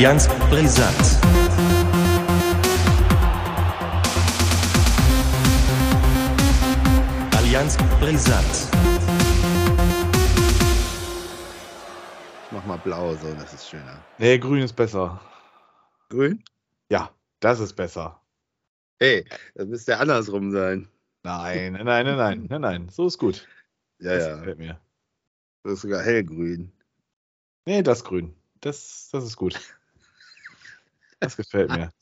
Allianz brisant. Allianz brisant. Mach mal blau, so, das ist schöner. Nee, grün ist besser. Grün? Ja, das ist besser. Hey, das müsste ja andersrum sein. Nein, nein, nein, nein, nein, nein, so ist gut. Ja, das ja. gefällt mir. Das ist sogar hellgrün. Nee, das grün. Das, das ist gut. Das gefällt mir.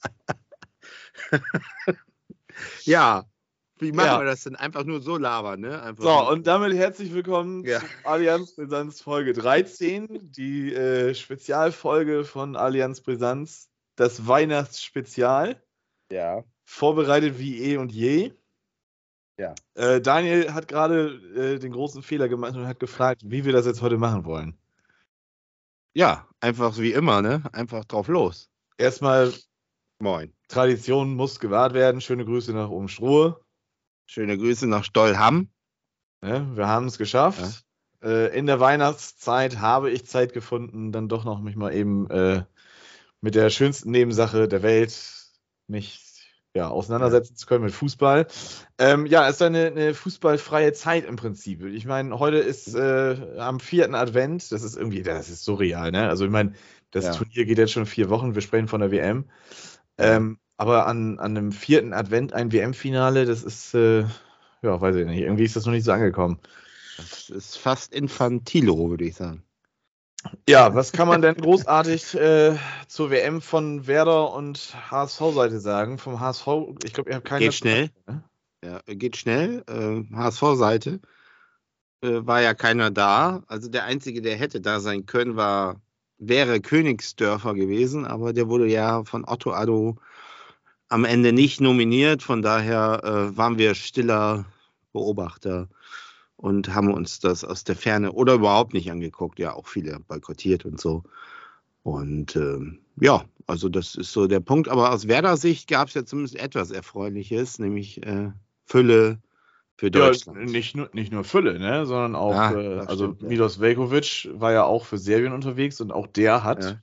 Ja. Wie machen Ja. wir das denn? Einfach nur so labern, ne? Einfach So, nur- und damit herzlich willkommen Ja. zu Allianz Brisanz Folge 13, die äh, Spezialfolge von Allianz Brisanz, das Weihnachtsspezial, ja. vorbereitet wie eh und je. Ja. Äh, Daniel hat gerade äh, den großen Fehler gemacht und hat gefragt, wie wir das jetzt heute machen wollen. Ja, einfach wie immer, ne? Einfach drauf los. Erstmal, Moin. Tradition muss gewahrt werden. Schöne Grüße nach Umstruhe. Schöne Grüße nach Stollham. Ne, wir haben es geschafft. Äh, in der Weihnachtszeit habe ich Zeit gefunden, dann doch noch mich mal eben äh, mit der schönsten Nebensache der Welt mich ja, auseinandersetzen zu können mit Fußball. Ähm, ja, es ist eine, eine fußballfreie Zeit im Prinzip. Ich meine, heute ist äh, am vierten Advent. Das ist irgendwie, das ist surreal, ne? Also ich meine, das Ja. Turnier geht jetzt schon vier Wochen. Wir sprechen von der WM. Ähm, aber an, an einem vierten Advent ein WM-Finale, das ist, äh, ja, weiß ich nicht. Irgendwie ist das noch nicht so angekommen. Das ist fast infantilo, würde ich sagen. Ja, was kann man denn großartig äh, zur WM von Werder und HSV-Seite sagen? Vom HSV, ich glaube, ihr habt keine. Geht schnell. Ja, geht schnell. Äh, HSV-Seite äh, war ja keiner da. Also der Einzige, der hätte da sein können, war, wäre Königsdörfer gewesen, aber der wurde ja von Otto Addo am Ende nicht nominiert. Von daher äh, waren wir stiller Beobachter und haben uns das aus der Ferne oder überhaupt nicht angeguckt. Ja, auch viele boykottiert und so. Und ähm, ja, also das ist so der Punkt. Aber aus Werder-Sicht gab es ja zumindest etwas Erfreuliches, nämlich äh, Fülle für Ja, Deutschland. nicht nur, nicht nur Fülle, ne, sondern auch, Ja, äh, also stimmt, ja. Milos Velkovic war ja auch für Serbien unterwegs und auch der hat Ja.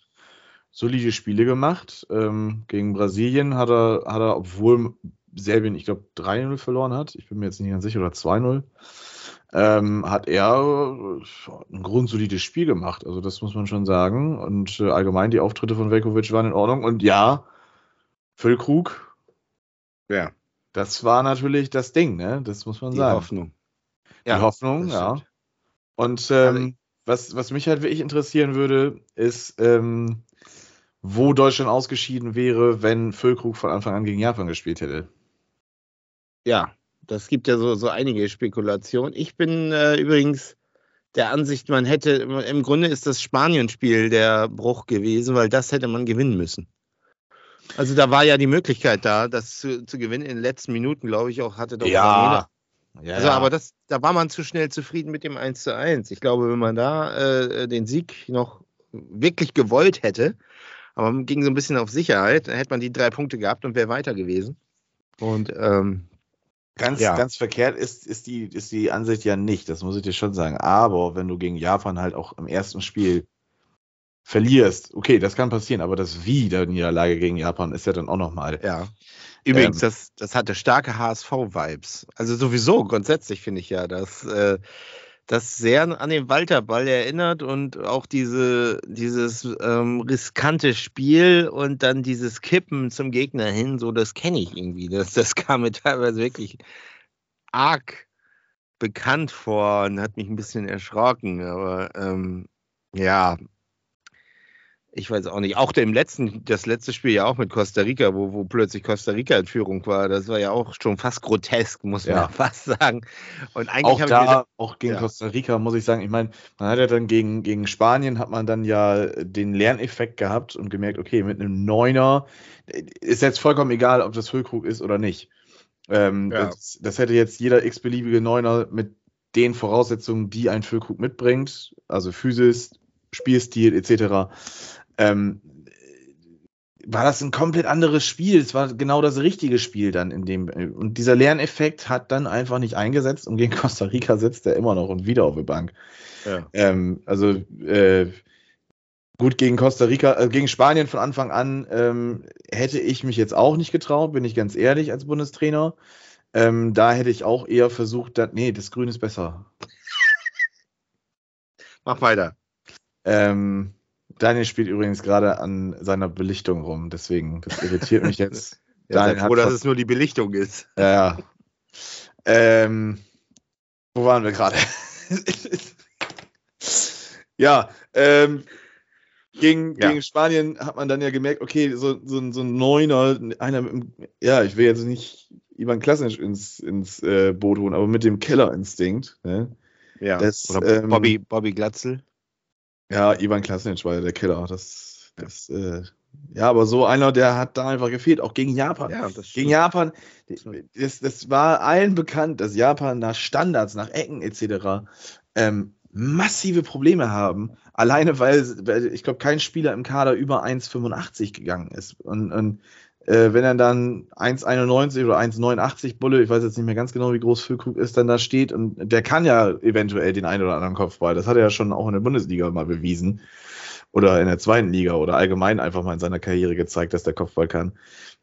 solide Spiele gemacht. Ähm, gegen Brasilien hat er, hat er, obwohl Serbien, ich glaube, 3-0 verloren hat, ich bin mir jetzt nicht ganz sicher, oder 2-0, ähm, hat er äh, ein grundsolides Spiel gemacht. Also das muss man schon sagen. Und äh, allgemein die Auftritte von Velkovic waren in Ordnung. Und ja, Füllkrug, Ja, das war natürlich das Ding, ne? Das muss man die sagen. Hoffnung. Die Hoffnung, das ja. stimmt. Und Also ähm, was, was mich halt wirklich interessieren würde, ist, ähm, wo Deutschland ausgeschieden wäre, wenn Füllkrug von Anfang an gegen Japan gespielt hätte. Ja, das gibt ja so, so einige Spekulationen. Ich bin äh, übrigens der Ansicht, man hätte, im Grunde ist das Spanien-Spiel der Bruch gewesen, weil das hätte man gewinnen müssen. Also da war ja die Möglichkeit da, das zu, zu gewinnen in den letzten Minuten, glaube ich, auch hatte doch Daniela. ja, Also, aber das, da war man zu schnell zufrieden mit dem 1 zu 1. Ich glaube, wenn man da äh, den Sieg noch wirklich gewollt hätte, aber man ging so ein bisschen auf Sicherheit, dann hätte man die drei Punkte gehabt und wäre weiter gewesen. Und ähm, ganz, ja. ganz verkehrt ist, ist, die, ist die Ansicht ja nicht, das muss ich dir schon sagen. Aber wenn du gegen Japan halt auch im ersten Spiel verlierst, okay, das kann passieren, aber das Wie der Niederlage gegen Japan ist ja dann auch nochmal. ja. Übrigens, Ähm. das, das hatte starke HSV-Vibes. Also sowieso, grundsätzlich finde ich ja, dass äh, das sehr an den Walter-Ball erinnert und auch diese, dieses ähm, riskante Spiel und dann dieses Kippen zum Gegner hin, so das kenne ich irgendwie. Das, das kam mir teilweise wirklich arg bekannt vor und hat mich ein bisschen erschrocken. Aber ähm, ja, ich weiß auch nicht. Auch im letzten, das letzte Spiel ja auch mit Costa Rica, wo, wo plötzlich Costa Rica in Führung war, das war ja auch schon fast grotesk, muss man Ja. ja fast sagen. Und eigentlich Auch da, gedacht, auch gegen Ja. Costa Rica, muss ich sagen, ich meine, man hat ja dann gegen, gegen Spanien hat man dann ja den Lerneffekt gehabt und gemerkt, okay, mit einem Neuner ist jetzt vollkommen egal, ob das Füllkrug ist oder nicht. Ähm, Ja. das, das hätte jetzt jeder x-beliebige Neuner mit den Voraussetzungen, die ein Füllkrug mitbringt, also Physis, Spielstil etc., ähm, war das ein komplett anderes Spiel. Es war genau das richtige Spiel dann in dem. Und dieser Lerneffekt hat dann einfach nicht eingesetzt und gegen Costa Rica sitzt er immer noch und wieder auf der Bank. Ja. Ähm, also, äh, Gut, gegen Costa Rica, äh, gegen Spanien von Anfang an ähm, hätte ich mich jetzt auch nicht getraut, bin ich ganz ehrlich, als Bundestrainer. Ähm, da hätte ich auch eher versucht, dass, nee, das Grün ist besser. Mach weiter. Ähm, Daniel spielt übrigens gerade an seiner Belichtung rum, deswegen, das irritiert mich jetzt. Ja, Daniel froh, dass es nur die Belichtung ist. Ja, ja. Ähm, wo waren wir gerade? ja, ähm, gegen, Ja. gegen Spanien hat man dann ja gemerkt, okay, so, so, ein- so ein Neuner, einer mit dem, ja, ich will jetzt nicht Ivan Klasnic ins, ins äh, Boot holen, aber mit dem Kellerinstinkt, ne? Ja. Das, Oder ähm, Bobby, Bobby Glatzel. Ja, Ivan Klasnic war ja der Killer. Das, das, äh, ja, aber so einer, der hat da einfach gefehlt, auch gegen Japan. Ja, das Gegen Japan, das, das war allen bekannt, dass Japan nach Standards, nach Ecken etc. Ähm, massive Probleme haben. Alleine, weil, weil ich glaube, kein Spieler im Kader über 1,85 gegangen ist. Und, und äh, wenn er dann 1,91 oder 1,89 Bulle, ich weiß jetzt nicht mehr ganz genau, wie groß Füllkrug ist, dann da steht und der kann ja eventuell den einen oder anderen Kopfball. Das hat er ja schon auch in der Bundesliga mal bewiesen. Oder in der zweiten Liga oder allgemein einfach mal in seiner Karriere gezeigt, dass der Kopfball kann.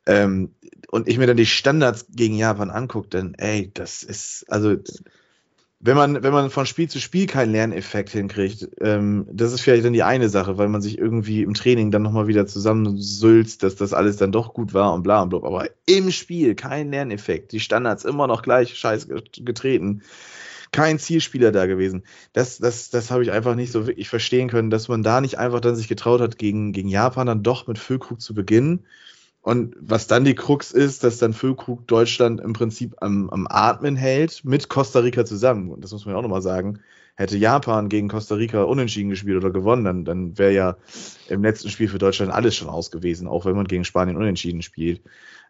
Ähm, und ich mir dann die Standards gegen Japan angucke, dann, ey, das ist, also, wenn man, wenn man von Spiel zu Spiel keinen Lerneffekt hinkriegt, ähm, das ist vielleicht dann die eine Sache, weil man sich irgendwie im Training dann nochmal wieder zusammensülzt, dass das alles dann doch gut war und bla und bla. Aber im Spiel kein Lerneffekt. Die Standards immer noch gleich scheiß getreten. Kein Zielspieler da gewesen. Das, das, das habe ich einfach nicht so wirklich verstehen können, dass man da nicht einfach dann sich getraut hat, gegen, gegen Japan dann doch mit Füllkrug zu beginnen. Und was dann die Krux ist, dass dann Füllkrug Deutschland im Prinzip am, am Atmen hält mit Costa Rica zusammen. Und das muss man ja auch nochmal sagen. Hätte Japan gegen Costa Rica unentschieden gespielt oder gewonnen, dann, dann wäre ja im letzten Spiel für Deutschland alles schon aus gewesen, auch wenn man gegen Spanien unentschieden spielt.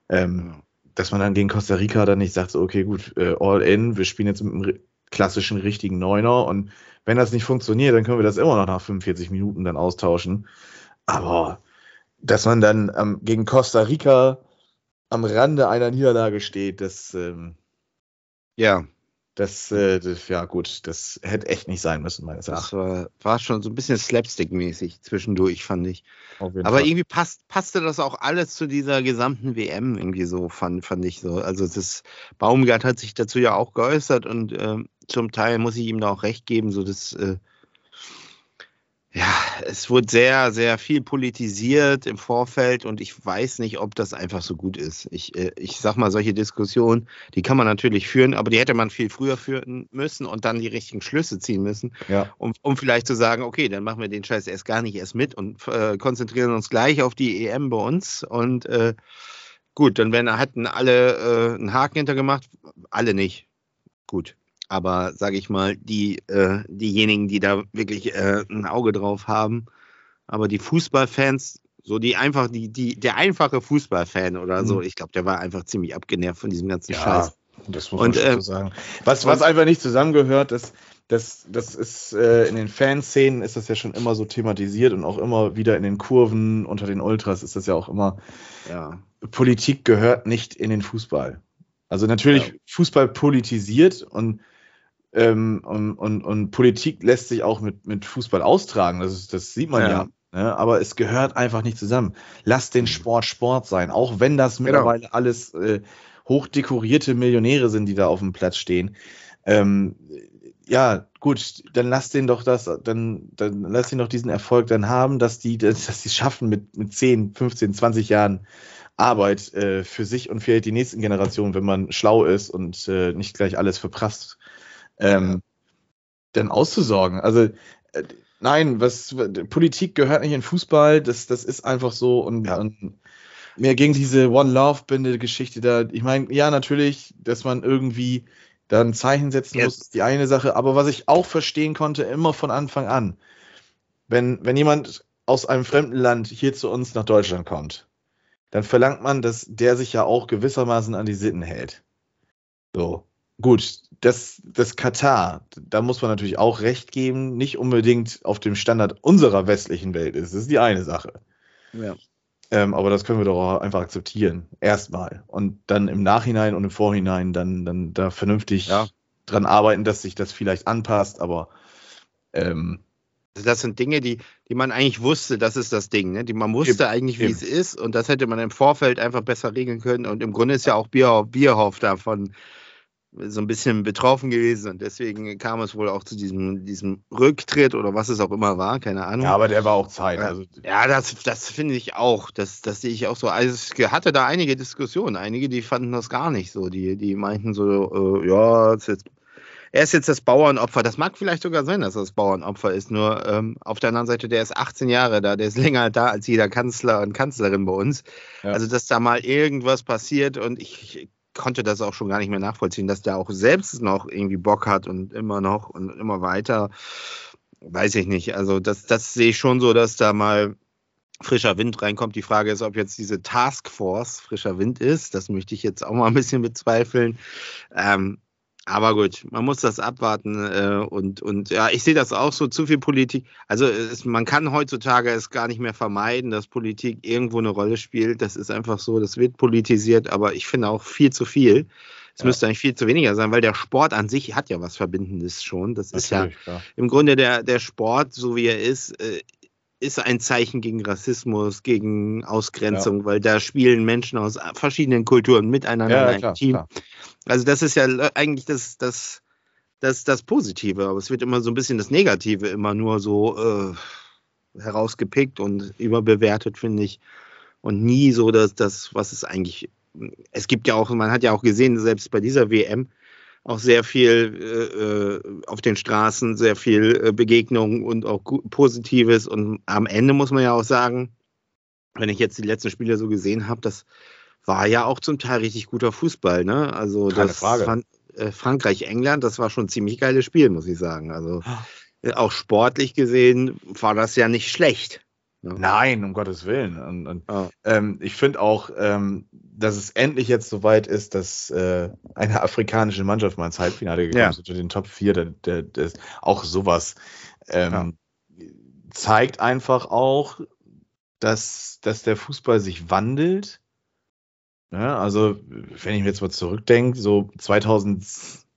Ähm, dass man dann gegen Costa Rica dann nicht sagt, so, okay, gut, äh, all in, wir spielen jetzt mit einem klassischen richtigen Neuner und wenn das nicht funktioniert, dann können wir das immer noch nach 45 Minuten dann austauschen. Aber dass man dann ähm, gegen Costa Rica am Rande einer Niederlage steht, das, ähm, Ja, das, äh, das, ja gut, das hätte echt nicht sein müssen, meines das Erachtens. war, war schon so ein bisschen Slapstick-mäßig zwischendurch, fand ich. Aber Fall. irgendwie passt, passte das auch alles zu dieser gesamten WM irgendwie so, fand, fand ich so. Also das Baumgart hat sich dazu ja auch geäußert und ähm, zum Teil muss ich ihm da auch recht geben, so das äh, ja, es wurde sehr, sehr viel politisiert im Vorfeld und ich weiß nicht, ob das einfach so gut ist. Ich, äh, ich sag mal, solche Diskussionen, die kann man natürlich führen, aber die hätte man viel früher führen müssen und dann die richtigen Schlüsse ziehen müssen ja. um, um vielleicht zu sagen, okay, dann machen wir den Scheiß erst gar nicht erst mit und äh, konzentrieren uns gleich auf die EM bei uns. Und äh, gut, dann werden, hatten alle äh, einen Haken hintergemacht, alle nicht. Gut. Aber sage ich mal, die, äh, diejenigen, die da wirklich äh, ein Auge drauf haben, aber die Fußballfans, so die einfach, die, die, der einfache Fußballfan oder so, Mhm. ich glaube, der war einfach ziemlich abgenervt von diesem ganzen Ja, Scheiß. das muss Und, man schon äh, so sagen. Was, was einfach nicht zusammengehört, das, das, das ist äh, in den Fanszenen ist das ja schon immer so thematisiert und auch immer wieder in den Kurven unter den Ultras ist das ja auch immer, Ja. Politik gehört nicht in den Fußball. Also natürlich Ja. Fußball politisiert und, ähm, und, und, und Politik lässt sich auch mit, mit Fußball austragen. Das, ist, das sieht man ja. Ja. ne? Aber es gehört einfach nicht zusammen. Lass den Sport Sport sein, auch wenn das Genau. mittlerweile alles äh, hochdekorierte Millionäre sind, die da auf dem Platz stehen. Ähm, ja, gut, dann lass den doch das, dann, dann lass ihn doch diesen Erfolg dann haben, dass die, dass, dass die es schaffen mit, mit 10, 15, 20 Jahren Arbeit äh, für sich und für die nächsten Generationen, wenn man schlau ist und äh, nicht gleich alles verprasst, ähm, dann auszusorgen. Also äh, nein, was Politik gehört nicht in Fußball, das, das ist einfach so und, Ja. und mir ging diese One Love Binde Geschichte da. Ich meine, ja, natürlich, dass man irgendwie da ein Zeichen setzen Ja. muss, ist die eine Sache. Aber was ich auch verstehen konnte, immer von Anfang an, wenn, wenn jemand aus einem fremden Land hier zu uns nach Deutschland kommt, dann verlangt man, dass der sich ja auch gewissermaßen an die Sitten hält. So. Gut, das, das Katar, da muss man natürlich auch recht geben, nicht unbedingt auf dem Standard unserer westlichen Welt ist. Das ist die eine Sache. Ja. Ähm, aber das können wir doch auch einfach akzeptieren. Erstmal. Und dann im Nachhinein und im Vorhinein dann, dann da vernünftig Ja. dran arbeiten, dass sich das vielleicht anpasst. Aber ähm, Also das sind Dinge, die, die man eigentlich wusste, das ist das Ding. Ne? Die, man wusste Eben, eigentlich, wie eben. es ist und das hätte man im Vorfeld einfach besser regeln können. Und im Grunde ist ja auch Bierhoff, Bierhoff davon so ein bisschen betroffen gewesen und deswegen kam es wohl auch zu diesem, diesem Rücktritt oder was es auch immer war, keine Ahnung. Ja, aber der war auch Zeit. Ja. Also, Ja, das, das finde ich auch. Das, das sehe ich auch so. Also ich hatte da einige Diskussionen. Einige, die fanden das gar nicht so. Die, die meinten so, äh, ja, es ist jetzt, er ist jetzt das Bauernopfer. Das mag vielleicht sogar sein, dass er das Bauernopfer ist. Nur ähm, auf der anderen Seite, der ist 18 Jahre da. Der ist länger da als jeder Kanzler und Kanzlerin bei uns. Ja. Also, dass da mal irgendwas passiert und ich konnte das auch schon gar nicht mehr nachvollziehen, dass der auch selbst noch irgendwie Bock hat und immer noch und immer weiter. Weiß ich nicht. Also, das, das sehe ich schon so, dass da mal frischer Wind reinkommt. Die Frage ist, ob jetzt diese Taskforce frischer Wind ist. Das möchte ich jetzt auch mal ein bisschen bezweifeln. Ähm, aber gut, man muss das abwarten äh, und, und ja, ich sehe das auch so, zu viel Politik. Also es, man kann heutzutage es gar nicht mehr vermeiden, dass Politik irgendwo eine Rolle spielt. Das ist einfach so, das wird politisiert, aber ich finde auch viel zu viel. Es Ja. müsste eigentlich viel zu weniger sein, weil der Sport an sich hat ja was Verbindendes schon. Das ist ja natürlich, klar. im Grunde der, der Sport, so wie er ist, äh, ist ein Zeichen gegen Rassismus, gegen Ausgrenzung, weil da spielen Menschen aus verschiedenen Kulturen miteinander in Ja, einem klar, Team. klar. Also das ist ja eigentlich das, das, das, das Positive, aber es wird immer so ein bisschen das Negative immer nur so äh, herausgepickt und überbewertet, finde ich. Und nie so das, das, was es eigentlich. Es gibt ja auch, man hat ja auch gesehen, selbst bei dieser WM, auch sehr viel äh, äh, auf den Straßen, sehr viel äh, Begegnung und auch Positives. Und am Ende muss man ja auch sagen, wenn ich jetzt die letzten Spiele so gesehen habe, das war ja auch zum Teil richtig guter Fußball. Ne? Also Keine das Frage. Fran äh, Frankreich-England, das war schon ein ziemlich geiles Spiel, muss ich sagen. Also auch sportlich gesehen war das ja nicht schlecht. Ne? Nein, um Gottes Willen. Und, und Ja. ähm, ich finde auch, ähm, dass es endlich jetzt soweit ist, dass äh, eine afrikanische Mannschaft mal ins Halbfinale gekommen Ja. ist unter den Top 4. Der, der, der ist auch sowas ähm, zeigt einfach auch, dass, dass der Fußball sich wandelt. Ja, also, wenn ich mir jetzt mal zurückdenke, so 2000,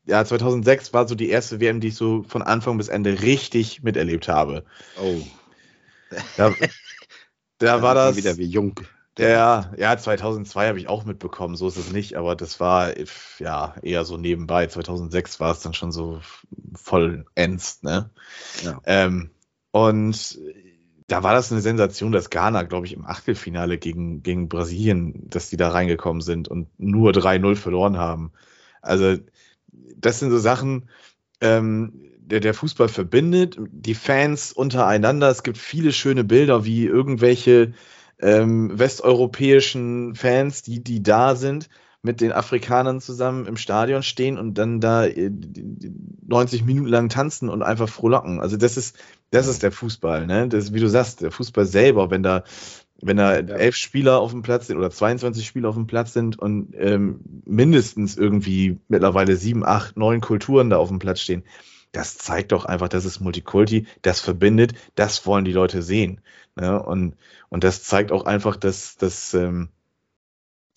ja, 2006 war so die erste WM, die ich so von Anfang bis Ende richtig miterlebt habe. Oh, Da, da war das. wieder wie jung. Ja, ja, 2002 habe ich auch mitbekommen, so ist es nicht, aber das war ja eher so nebenbei. 2006 war es dann schon so vollends, ne? Ja. Ähm, und da war das eine Sensation, dass Ghana, glaube ich, im Achtelfinale gegen, gegen Brasilien, dass die da reingekommen sind und nur 3-0 verloren haben. Also, das sind so Sachen, ähm, der, der Fußball verbindet, die Fans untereinander. Es gibt viele schöne Bilder, wie irgendwelche ähm, westeuropäischen Fans, die, die da sind, mit den Afrikanern zusammen im Stadion stehen und dann da äh, 90 Minuten lang tanzen und einfach frohlocken. Also das ist, das ist der Fußball, ne? Das, ist, wie du sagst, der Fußball selber, wenn da, wenn da elf Spieler auf dem Platz sind oder 22 Spieler auf dem Platz sind und ähm, mindestens irgendwie mittlerweile sieben, acht, neun Kulturen da auf dem Platz stehen, das zeigt doch einfach, das ist Multikulti, das verbindet, das wollen die Leute sehen. Ne? Und, und das zeigt auch einfach, dass, dass, ähm,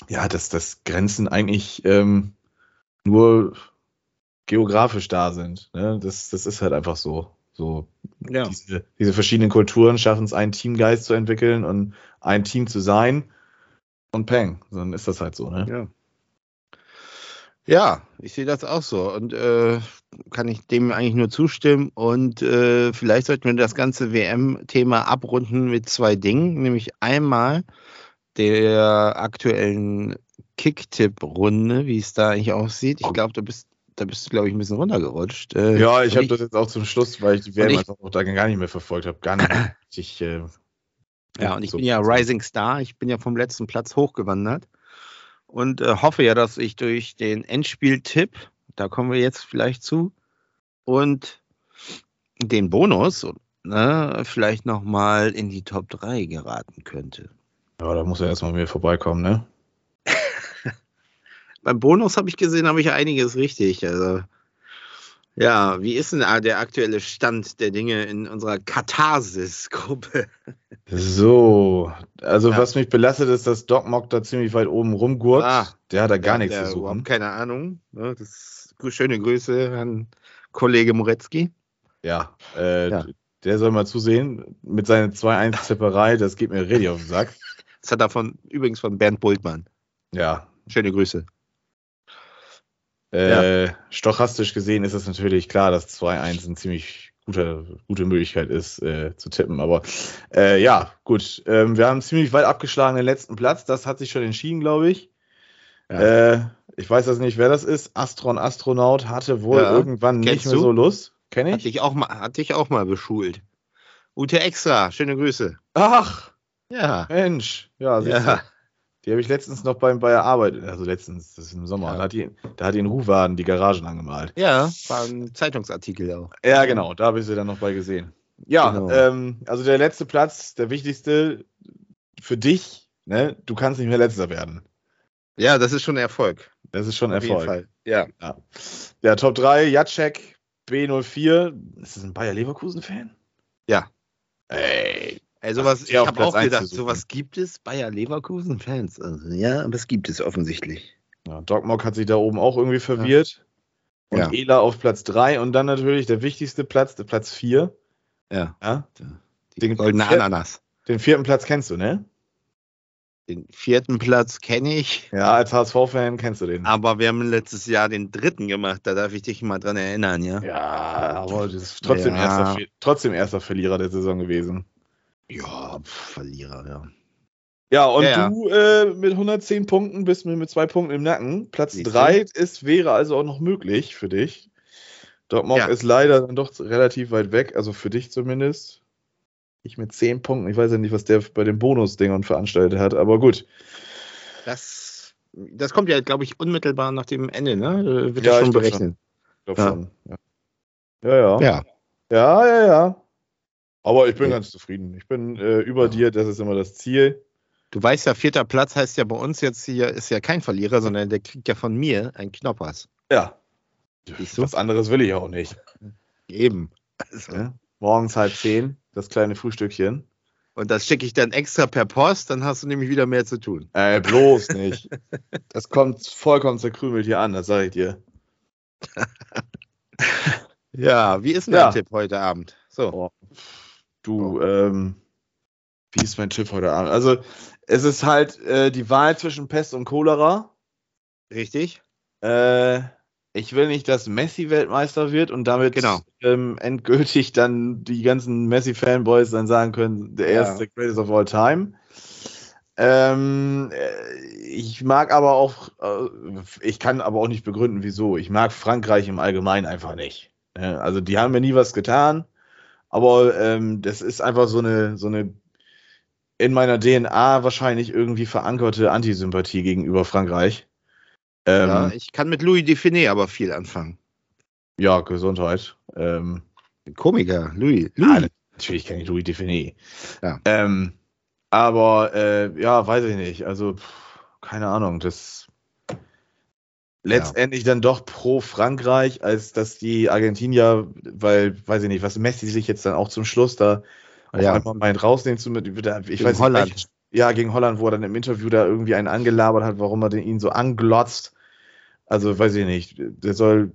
ja, dass, dass Grenzen eigentlich ähm, nur geografisch da sind. Ne? Das, das ist halt einfach so. so Ja. diese, diese verschiedenen Kulturen schaffen es, einen Teamgeist zu entwickeln und ein Team zu sein. Und peng, dann ist das halt so. Ne? Ja. Ja, ich sehe das auch so und äh, kann ich dem eigentlich nur zustimmen. Und äh, vielleicht sollten wir das ganze WM-Thema abrunden mit zwei Dingen, nämlich einmal der aktuellen Kicktipp-Runde, wie es da eigentlich aussieht. Ich glaube, da bist, da bist du, glaube ich, ein bisschen runtergerutscht. Äh, Ja, ich habe das jetzt auch zum Schluss, weil ich die WM ich- auch da gar nicht mehr verfolgt habe. Gar nicht mehr. Ich, äh, Ja, und ich so- bin ja Rising Star. Ich bin ja vom letzten Platz hochgewandert und äh, hoffe ja, dass ich durch den Endspieltipp, da kommen wir jetzt vielleicht zu, und den Bonus ne, vielleicht nochmal in die Top 3 geraten könnte. Ja, da muss er erstmal mir vorbeikommen, ne? Beim Bonus habe ich gesehen, habe ich einiges richtig. Also, ja, wie ist denn der aktuelle Stand der Dinge in unserer Katharsis-Gruppe? So, also Ja. was mich belastet, ist, dass Doc Mock da ziemlich weit oben rumgurt. Ah, der hat da gar Ja, nichts zu suchen. Keine Ahnung. Ne? Das schöne Grüße an Kollege Moretzki. Ja, äh, Ja. der soll mal zusehen. Mit seiner 2-1-Zipperei, das geht mir richtig auf den Sack. Das hat er von, übrigens von Bernd Bultmann. Ja. Schöne Grüße. Äh, Stochastisch gesehen ist es natürlich klar, dass 2-1 eine ziemlich gute, gute Möglichkeit ist, äh, zu tippen. Aber äh, ja, gut. Ähm, wir haben ziemlich weit abgeschlagen den letzten Platz. Das hat sich schon entschieden, glaube ich. Ja. Äh, ich weiß jetzt nicht, wer das ist. Astron Astronaut hatte wohl Ja. irgendwann nicht Kennst mehr du? so Lust. Kenn Hat ich? dich auch mal, hat dich auch mal beschult. Ute Extra, schöne Grüße. Ach, Ja. Mensch. Ja, siehst Ja. Die habe ich letztens noch beim, bei der Arbeit, also letztens, das ist im Sommer, Ja. da hat die, da hat die in Ruhwaden die Garagen angemalt. Ja, war ein Zeitungsartikel auch. Ja, genau, da habe ich sie dann noch bei gesehen. Ja, Genau. ähm, also der letzte Platz, der wichtigste für dich, ne? Du kannst nicht mehr letzter werden. Ja, das ist schon Erfolg. Das ist schon Auf jeden Erfolg. Fall. Ja. Ja, Top 3, Jacek, B04. Ist das ein Bayer Leverkusen-Fan? Ja. Ey. Ey, sowas, ist ich habe auch gedacht, sowas gibt es Bayer Leverkusen-Fans. Also, ja, aber es gibt es offensichtlich. Ja, Dogmok hat sich da oben auch irgendwie verwirrt. Und Ja. Ela auf Platz 3 und dann natürlich der wichtigste Platz, der Platz 4. Ja. Ja? Den- goldene vier- Ananas. Den vierten Platz kennst du, ne? Den vierten Platz kenne ich, Ja, als HSV-Fan kennst du den. aber wir haben letztes Jahr den dritten gemacht. Da darf ich dich mal dran erinnern, ja? Ja, aber das ist trotzdem, Ja. Erster, trotzdem erster Verlierer der Saison gewesen. Ja, Verlierer, ja. Ja, und Ja, ja. du äh, mit 110 Punkten bist mir mit zwei Punkten im Nacken. Platz Siehst du? 3 ist, wäre also auch noch möglich für dich. Dortmund Ja. ist leider dann doch relativ weit weg, also für dich zumindest. Ich mit 10 Punkten. Ich weiß ja nicht, was der bei den Bonusdingern veranstaltet hat, aber gut. Das, das kommt ja, glaube ich, unmittelbar nach dem Ende, ne? Äh, Wird Ja, schon Ja. schon. Ja. Ja, ja. Ja. Ja, ja, ja. Aber ich bin ganz zufrieden. Ich bin äh, über dir, das ist immer das Ziel. Du weißt ja, vierter Platz heißt ja bei uns jetzt hier, ist ja kein Verlierer, sondern der kriegt ja von mir einen Knoppers. Ja. Du? Was anderes will ich auch nicht. Eben. Also, Ja? Morgens halb zehn, das kleine Frühstückchen. Und das schicke ich dann extra per Post, dann hast du nämlich wieder mehr zu tun. Äh, bloß nicht. Das kommt vollkommen zerkrümelt hier an, das sage ich dir. Ja, wie ist denn Ja. dein Tipp heute Abend? So. Oh. Du, ähm, wie ist mein Tipp heute Abend? Also, es ist halt äh, die Wahl zwischen Pest und Cholera. Richtig? Äh, ich will nicht, dass Messi Weltmeister wird und damit Genau. ähm, endgültig dann die ganzen Messi-Fanboys dann sagen können, der Ja. erste Greatest of all time. Ähm, äh, ich mag aber auch, äh, ich kann aber auch nicht begründen, wieso. Ich mag Frankreich im Allgemeinen einfach nicht. Also die haben mir nie was getan, aber ähm, das ist einfach so eine, so eine in meiner DNA wahrscheinlich irgendwie verankerte Antisympathie gegenüber Frankreich. Ähm, ja, ich kann mit Louis Define aber viel anfangen. Ja, Gesundheit. Ähm, Komiker, Louis. Louis. natürlich kenne ich Louis Define. Ja. Ähm, aber äh, ja, weiß ich nicht. Also, pff, keine Ahnung. Das letztendlich dann doch pro Frankreich, als dass die Argentinier, weil, weiß ich nicht, was Messi sich jetzt dann auch zum Schluss da Ja. einmal meint rausnehmen zu mit, ich Gegen weiß nicht, Holland. welch- ja, gegen Holland, wo er dann im Interview da irgendwie einen angelabert hat, warum er den ihn so anglotzt. Also, weiß ich nicht. Der soll,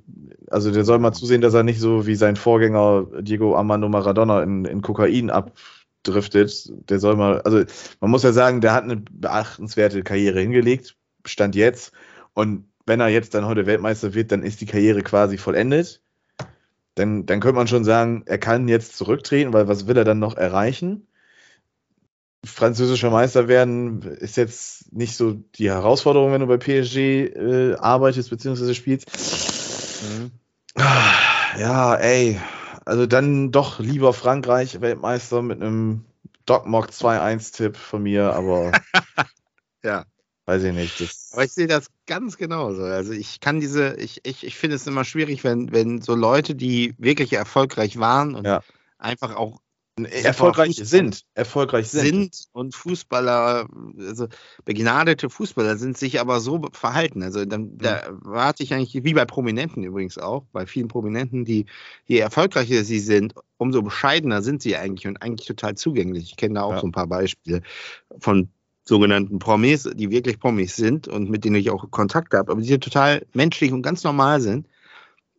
also der soll mal zusehen, dass er nicht so wie sein Vorgänger Diego Armando Maradona in, in Kokain abdriftet. Der soll mal, also man muss ja sagen, der hat eine beachtenswerte Karriere hingelegt, stand jetzt. Und wenn er jetzt dann heute Weltmeister wird, dann ist die Karriere quasi vollendet. Dann, dann könnte man schon sagen, er kann jetzt zurücktreten, weil was will er dann noch erreichen? französischer Meister werden ist jetzt nicht so die Herausforderung, wenn du bei PSG äh, arbeitest bzw. spielst. Mhm. Ja, ey, also dann doch lieber Frankreich Weltmeister mit einem Dogmog 2-1-Tipp von mir, aber Ja. Weiß ich nicht. Das, Aber ich sehe das ganz genauso. Also ich kann diese, ich, ich, ich finde es immer schwierig, wenn, wenn so Leute, die wirklich erfolgreich waren und Ja. einfach auch erfolgreich Fußball- sind, erfolgreich sind. sind und Fußballer, also begnadete Fußballer sind sich aber so verhalten. Also dann da warte ich eigentlich, wie bei Prominenten übrigens auch, bei vielen Prominenten, die je erfolgreicher sie sind, umso bescheidener sind sie eigentlich und eigentlich total zugänglich. Ich kenne da auch Ja. so ein paar Beispiele von sogenannten Promis, die wirklich Promis sind und mit denen ich auch Kontakt habe, aber die total menschlich und ganz normal sind.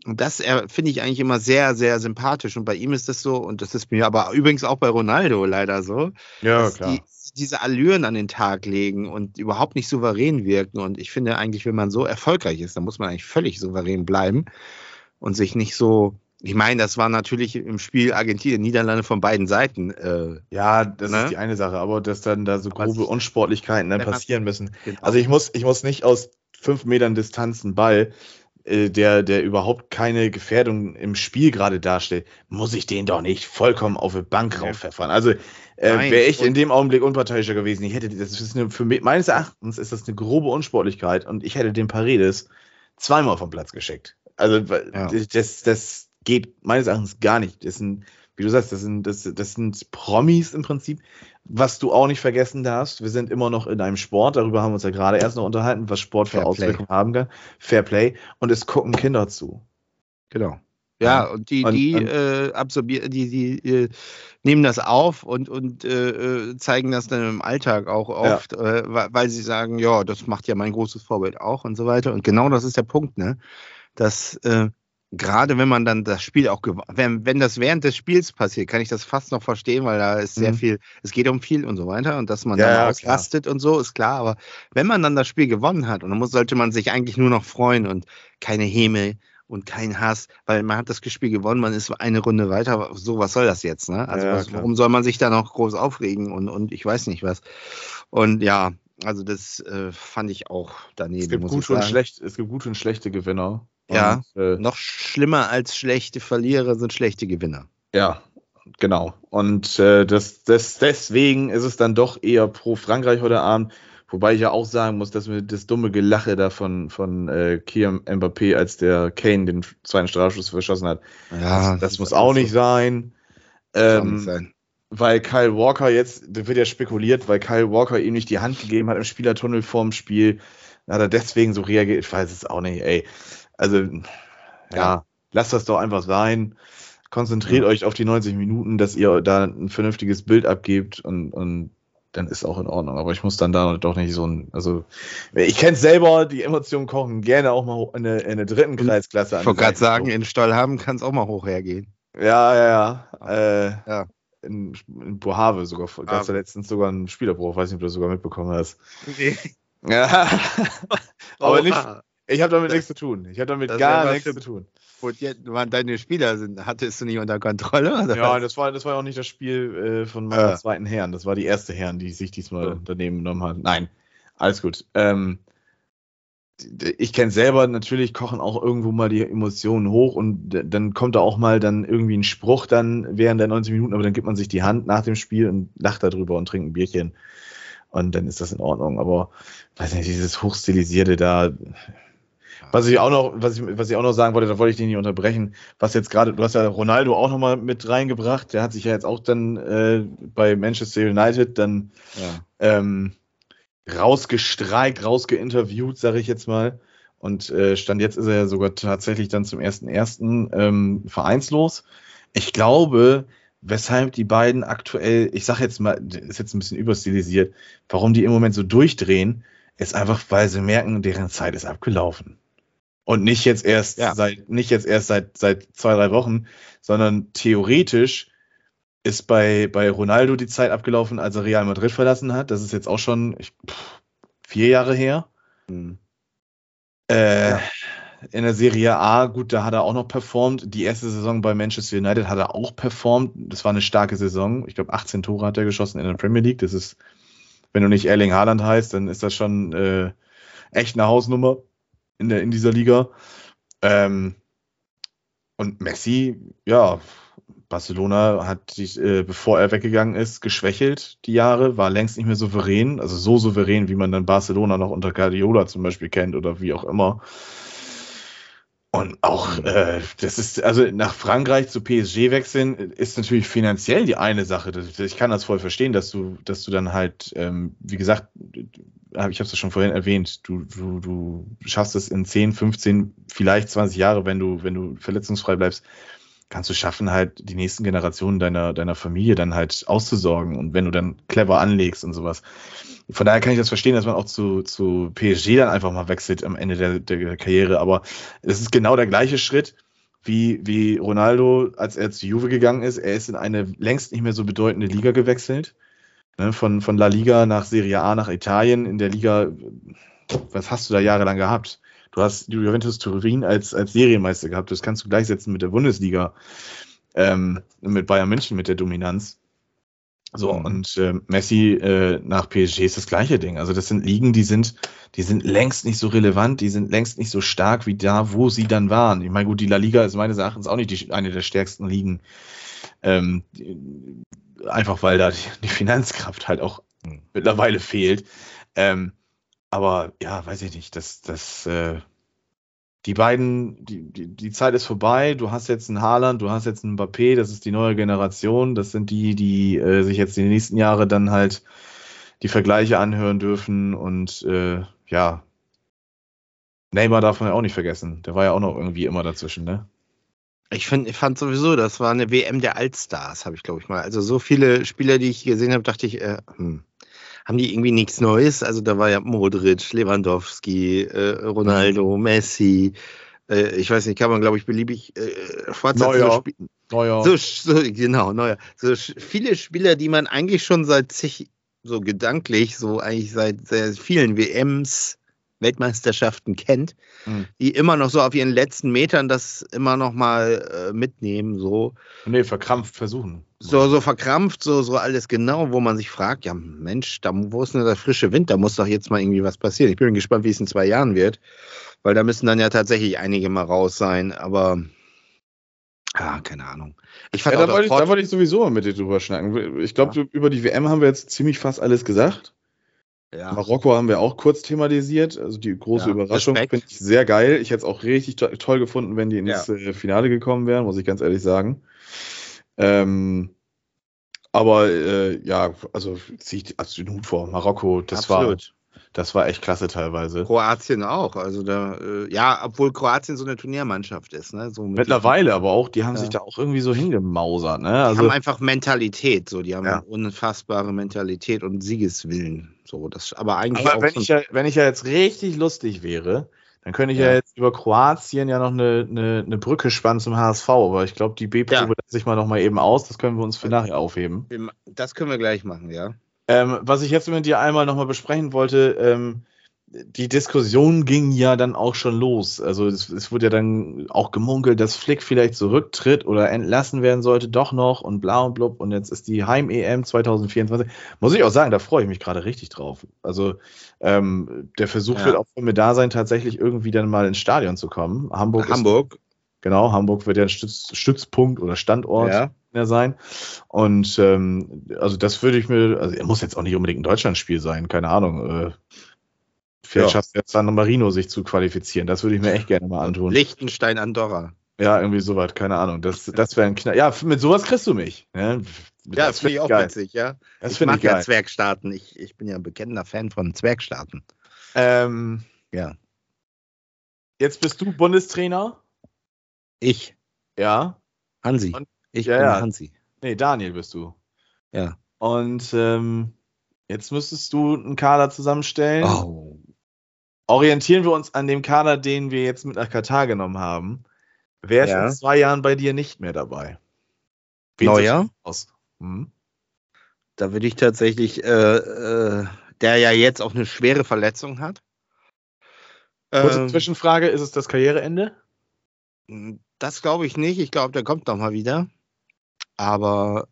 Und das äh, finde ich eigentlich immer sehr, sehr sympathisch. Und bei ihm ist das so, und das ist mir aber übrigens auch bei Ronaldo leider so, Ja, dass klar. die diese Allüren an den Tag legen und überhaupt nicht souverän wirken. Und ich finde eigentlich, wenn man so erfolgreich ist, dann muss man eigentlich völlig souverän bleiben und sich nicht so. Ich meine, das war natürlich im Spiel Argentinien, Niederlande von beiden Seiten. Äh, Ja, das Ne? ist die eine Sache, aber dass dann da so Aber grobe Unsportlichkeiten dann passieren müssen. genau. Also ich muss, ich muss nicht aus fünf Metern Distanz einen Ball, äh, der, der überhaupt keine Gefährdung im Spiel gerade darstellt, muss ich den doch nicht vollkommen auf die Bank Ja. rauspfeffern. Also äh, wäre ich in dem Augenblick unparteiischer gewesen, ich hätte, das ist eine, für mich, meines Erachtens ist das eine grobe Unsportlichkeit und ich hätte den Paredes zweimal vom Platz geschickt. Also Ja. das, das geht meines Erachtens gar nicht. Das sind, wie du sagst, das sind, das, das sind Promis im Prinzip. Was du auch nicht vergessen darfst, wir sind immer noch in einem Sport, darüber haben wir uns ja gerade erst noch unterhalten, was Sport für Fair Play. Auswirkungen haben kann. Fair Play. Und es gucken Kinder zu. Genau. Ja, Ja. und die, Und- die und- äh, absorbieren, die, die äh, nehmen das auf und, und äh, äh, zeigen das dann im Alltag auch Ja. oft, äh, weil, weil sie sagen, ja, das macht ja mein großes Vorbild auch und so weiter. Und genau das ist der Punkt, ne? Dass äh, gerade wenn man dann das Spiel auch wenn, wenn das während des Spiels passiert, kann ich das fast noch verstehen, weil da ist sehr Mhm. viel, es geht um viel und so weiter und dass man Ja, dann ja, klar. ausrastet und so, ist klar. Aber wenn man dann das Spiel gewonnen hat, und dann muss, sollte man sich eigentlich nur noch freuen und keine Häme und kein Hass, weil man hat das Spiel gewonnen, man ist eine Runde weiter. So, was soll das jetzt? Ne? Also, Ja, was, klar. warum soll man sich da noch groß aufregen und, und ich weiß nicht was. Und ja, also das äh, fand ich auch daneben. Es gibt gute und sagen. schlecht, es gibt gute und schlechte Gewinner. Ja. Und, äh, Noch schlimmer als schlechte Verlierer sind schlechte Gewinner. Ja, genau. Und äh, das, das, deswegen ist es dann doch eher pro Frankreich heute Abend. Wobei ich ja auch sagen muss, dass mir das dumme Gelache da von, von äh, Kylian Mbappé, als der Kane den zweiten Strafschuss verschossen hat, das, das muss auch nicht sein. Ähm, sein. weil Kyle Walker jetzt, da wird ja spekuliert, weil Kyle Walker ihm nicht die Hand gegeben hat im Spielertunnel vorm Spiel, hat er deswegen so reagiert. Ich weiß es auch nicht, ey. Also, ja, Ja. lasst das doch einfach sein. Konzentriert euch auf die 90 Minuten, dass ihr da ein vernünftiges Bild abgebt und, und dann ist auch in Ordnung. Aber ich muss dann da doch nicht so ein, also, ich kenne selber, die Emotionen kochen gerne auch mal in der, in der dritten Kreisklasse. Ich wollte gerade sagen, in Stollhaben kann es auch mal hoch hergehen. Ja, ja, ja. Äh, Ja. In, in Bohave sogar. Gab es Ah. ja letztens sogar einen Spielerbruch. Weiß nicht, ob du das sogar mitbekommen hast. Ja. Aber nicht, ich habe damit nichts zu tun. Ich habe damit Das gar nichts zu tun. Und jetzt waren deine Spieler sind, hattest du nicht unter Kontrolle? Oder Ja, das war, das war auch nicht das Spiel äh, von meiner Ah. zweiten Herren. Das war die erste Herren, die sich diesmal Ja. daneben genommen hat. Nein, alles gut. Ähm, ich kenne selber, natürlich kochen auch irgendwo mal die Emotionen hoch und dann kommt da auch mal dann irgendwie ein Spruch dann während der 90 Minuten, aber dann gibt man sich die Hand nach dem Spiel und lacht darüber und trinkt ein Bierchen. Und dann ist das in Ordnung. Aber weiß nicht, dieses hochstilisierte da. Was ich auch noch, was ich, was ich auch noch sagen wollte, da wollte ich dich nicht unterbrechen, was jetzt gerade, du hast ja Ronaldo auch nochmal mit reingebracht, der hat sich ja jetzt auch dann äh, bei Manchester United dann Ja. ähm, rausgestreikt, rausgeinterviewt, sage ich jetzt mal. Und äh, stand jetzt ist er ja sogar tatsächlich dann zum ersten ersten ähm, vereinslos. Ich glaube, weshalb die beiden aktuell, ich sage jetzt mal, ist jetzt ein bisschen überstilisiert, warum die im Moment so durchdrehen, ist einfach, weil sie merken, deren Zeit ist abgelaufen. Und nicht jetzt erst Ja. seit, nicht jetzt erst seit, seit zwei, drei Wochen, sondern theoretisch ist bei, bei Ronaldo die Zeit abgelaufen, als er Real Madrid verlassen hat. Das ist jetzt auch schon ich, pff, vier Jahre her. Hm. Äh, Ja. In der Serie A, gut, da hat er auch noch performt. Die erste Saison bei Manchester United hat er auch performt. Das war eine starke Saison. Ich glaube, 18 Tore hat er geschossen in der Premier League. Das ist, wenn du nicht Erling Haaland heißt, dann ist das schon äh, echt eine Hausnummer in, der, in dieser Liga. Ähm, und Messi, ja, Barcelona hat sich, äh, bevor er weggegangen ist, geschwächelt die Jahre, war längst nicht mehr souverän, also so souverän, wie man dann Barcelona noch unter Guardiola zum Beispiel kennt oder wie auch immer. Und auch, äh, das ist, also nach Frankreich zu PSG wechseln, ist natürlich finanziell die eine Sache. Ich kann das voll verstehen, dass du, dass du dann halt, ähm, wie gesagt, ich habe es ja schon vorhin erwähnt, du, du, du schaffst es in 10, 15, vielleicht 20 Jahre, wenn du, wenn du verletzungsfrei bleibst, kannst du schaffen, halt die nächsten Generationen deiner, deiner Familie dann halt auszusorgen und wenn du dann clever anlegst und sowas. Von daher kann ich das verstehen, dass man auch zu, zu PSG dann einfach mal wechselt am Ende der, der Karriere, aber es ist genau der gleiche Schritt, wie, wie Ronaldo, als er zu Juve gegangen ist, er ist in eine längst nicht mehr so bedeutende Liga gewechselt. Ne, von, von La Liga nach Serie A nach Italien. In der Liga, was hast du da jahrelang gehabt? Du hast Juventus Turin als, als Serienmeister gehabt. Das kannst du gleichsetzen mit der Bundesliga, ähm, mit Bayern München, mit der Dominanz. So, mhm. und äh, Messi äh, nach PSG ist das gleiche Ding. Also das sind Ligen, die sind, die sind längst nicht so relevant, die sind längst nicht so stark wie da, wo sie dann waren. Ich meine, gut, die La Liga ist meines Erachtens auch nicht die, eine der stärksten Ligen. Ähm, einfach weil da die, Finanzkraft halt auch mhm. mittlerweile fehlt. Ähm, aber ja, weiß ich nicht, das, das, äh, die beiden, die, die, die Zeit ist vorbei. Du hast jetzt einen Haaland, du hast jetzt einen Mbappé, das ist die neue Generation. Das sind die, die äh, sich jetzt die nächsten Jahre dann halt die Vergleiche anhören dürfen. Und äh, ja, Neymar darf man ja auch nicht vergessen. Der war ja auch noch irgendwie immer dazwischen, ne? Ich, find, ich fand sowieso, das war eine WM der Altstars, habe ich glaube ich mal. Also so viele Spieler, die ich gesehen habe, dachte ich, äh, hm, haben die irgendwie nichts Neues. Also da war ja Modric, Lewandowski, äh, Ronaldo, Messi. Äh, ich weiß nicht, kann man, glaube ich, beliebig äh, fortsetzen. So, neuer. So, so, genau, neuer. So viele Spieler, die man eigentlich schon seit sich so gedanklich, so eigentlich seit sehr vielen WMs Weltmeisterschaften kennt, mhm. die immer noch so auf ihren letzten Metern das immer noch mal äh, mitnehmen, so. Nee, verkrampft versuchen. So, so verkrampft, so, so alles genau, wo man sich fragt, ja Mensch, da, wo ist denn der frische Wind? Da muss doch jetzt mal irgendwie was passieren. Ich bin gespannt, wie es in zwei Jahren wird, weil da müssen dann ja tatsächlich einige mal raus sein, aber ja, keine Ahnung. Ich fand ja, da, wollte ich, da wollte ich sowieso mal mit dir drüber schnacken. Ich glaube, ja. über die WM haben wir jetzt ziemlich fast alles gesagt. Ja. Marokko haben wir auch kurz thematisiert. Also die große ja, Überraschung finde ich sehr geil. Ich hätte es auch richtig to toll gefunden, wenn die ins ja. Äh, Finale gekommen wären, muss ich ganz ehrlich sagen. Ähm, aber äh, ja, also ziehe ich den Hut vor. Marokko, das Absolut. war das war echt klasse teilweise. Kroatien auch. Also da, äh, ja, obwohl Kroatien so eine Turniermannschaft ist. Ne? So Mittlerweile, aber auch, die haben ja. sich da auch irgendwie so hingemausert. Ne? Also, die haben einfach Mentalität, so, die haben ja. unfassbare Mentalität und Siegeswillen. So, das, aber eigentlich. Aber wenn, ich ja, wenn ich ja jetzt richtig lustig wäre, dann könnte ich ja, ja jetzt über Kroatien ja noch eine, eine, eine Brücke spannen zum HSV, aber ich glaube, die B-Probe ja. sich mal noch mal eben aus. Das können wir uns für nachher aufheben. Das können wir gleich machen, ja. Ähm, was ich jetzt mit dir einmal nochmal besprechen wollte, ähm, die Diskussion ging ja dann auch schon los. Also es, es, wurde ja dann auch gemunkelt, dass Flick vielleicht zurücktritt oder entlassen werden sollte, doch noch und bla und blub. Und jetzt ist die Heim-EM 2024. Muss ich auch sagen, da freue ich mich gerade richtig drauf. Also ähm, der Versuch ja. wird auch von mir da sein, tatsächlich irgendwie dann mal ins Stadion zu kommen. Hamburg. Hamburg. Ist, genau, Hamburg wird ja ein Stütz, Stützpunkt oder Standort. Ja mehr sein. Und ähm, also das würde ich mir, also er muss jetzt auch nicht unbedingt ein Deutschlandspiel sein, keine Ahnung. Äh, vielleicht ja. schafft jetzt San Marino sich zu qualifizieren. Das würde ich mir echt gerne mal antun. Liechtenstein, Andorra. Ja, irgendwie sowas, keine Ahnung. Das, das wäre ein Knall. Ja, mit sowas kriegst du mich. Ja, ja das finde ich auch geil. witzig, ja. Das ich mag ich ja Zwergstaaten. Ich, ich bin ja ein bekennender Fan von Zwergstaaten. Ähm, ja. Jetzt bist du Bundestrainer. Ich. Ja. Hansi. Und ich ja, bin ja. Hansi. Nee, Daniel bist du. Ja. Und ähm, jetzt müsstest du einen Kader zusammenstellen. Oh. Orientieren wir uns an dem Kader, den wir jetzt mit nach Katar genommen haben. Wer ist ja. in zwei Jahren bei dir nicht mehr dabei? Wen Neuer? Hm? Da würde ich tatsächlich, äh, äh, der ja jetzt auch eine schwere Verletzung hat. Kurze ähm, Zwischenfrage, ist es das Karriereende? Das glaube ich nicht. Ich glaube, der kommt noch mal wieder. Aber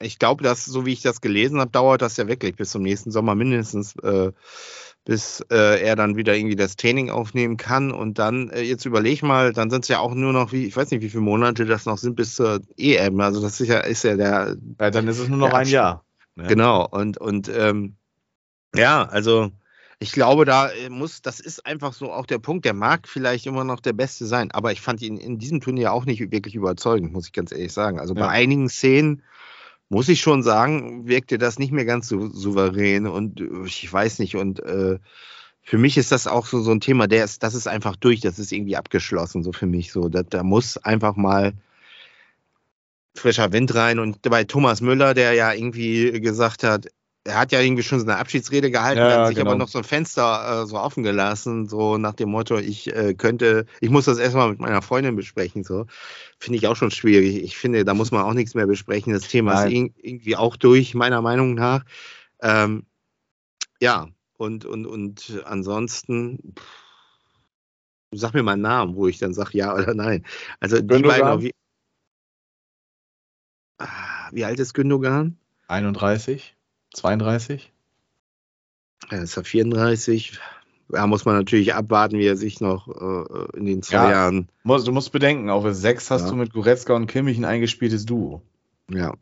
ich glaube, dass, so wie ich das gelesen habe, dauert das ja wirklich bis zum nächsten Sommer mindestens, äh, bis äh, er dann wieder irgendwie das Training aufnehmen kann. Und dann, äh, jetzt überleg mal, dann sind es ja auch nur noch, wie, ich weiß nicht, wie viele Monate das noch sind bis zur EM. Also das ist ja, ist ja der. Ja, dann ist es nur noch ein Jahr. Ne? Genau. Und, und ähm, ja, also ich glaube, da äh, muss, das ist einfach so auch der Punkt, der mag vielleicht immer noch der Beste sein, aber ich fand ihn in diesem Turnier auch nicht wirklich überzeugend, muss ich ganz ehrlich sagen. Also ja. bei einigen Szenen muss ich schon sagen, wirkte das nicht mehr ganz so souverän und äh, ich weiß nicht und äh, für mich ist das auch so, so ein Thema, der ist, das ist einfach durch, das ist irgendwie abgeschlossen, so für mich so. Da, da muss einfach mal frischer Wind rein und bei Thomas Müller, der ja irgendwie gesagt hat, er hat ja irgendwie schon so eine Abschiedsrede gehalten, Ja, hat sich genau. aber noch so ein Fenster äh, so offen gelassen, so nach dem Motto, ich äh, könnte, ich muss das erstmal mit meiner Freundin besprechen, so. Finde ich auch schon schwierig. Ich finde, da muss man auch nichts mehr besprechen. Das Thema Nein. ist irg- irgendwie auch durch, meiner Meinung nach. Ähm, ja, und, und, und ansonsten, pff, sag mir mal einen Namen, wo ich dann sage ja oder nein. Also die Gündogan? beiden, auf je- Ah, wie alt ist Gündogan? 31, 32. Er ist ja 34. Da muss man natürlich abwarten, wie er sich noch äh, in den zwei Ja. Jahren. Du musst bedenken, auf der 6 hast Ja. du mit Goretzka und Kimmich ein eingespieltes Duo. Ja.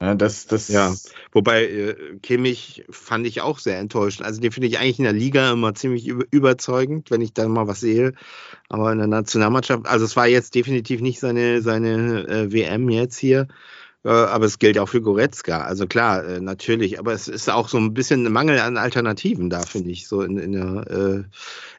Ja, das, das, Ja. Wobei äh, Kimmich fand ich auch sehr enttäuschend. Also den finde ich eigentlich in der Liga immer ziemlich über, überzeugend, wenn ich da mal was sehe. Aber in der Nationalmannschaft, also es war jetzt definitiv nicht seine, seine äh, WM jetzt hier. Äh, aber es gilt auch für Goretzka. Also klar, äh, natürlich. Aber es ist auch so ein bisschen ein Mangel an Alternativen da, finde ich. So in, in der, äh,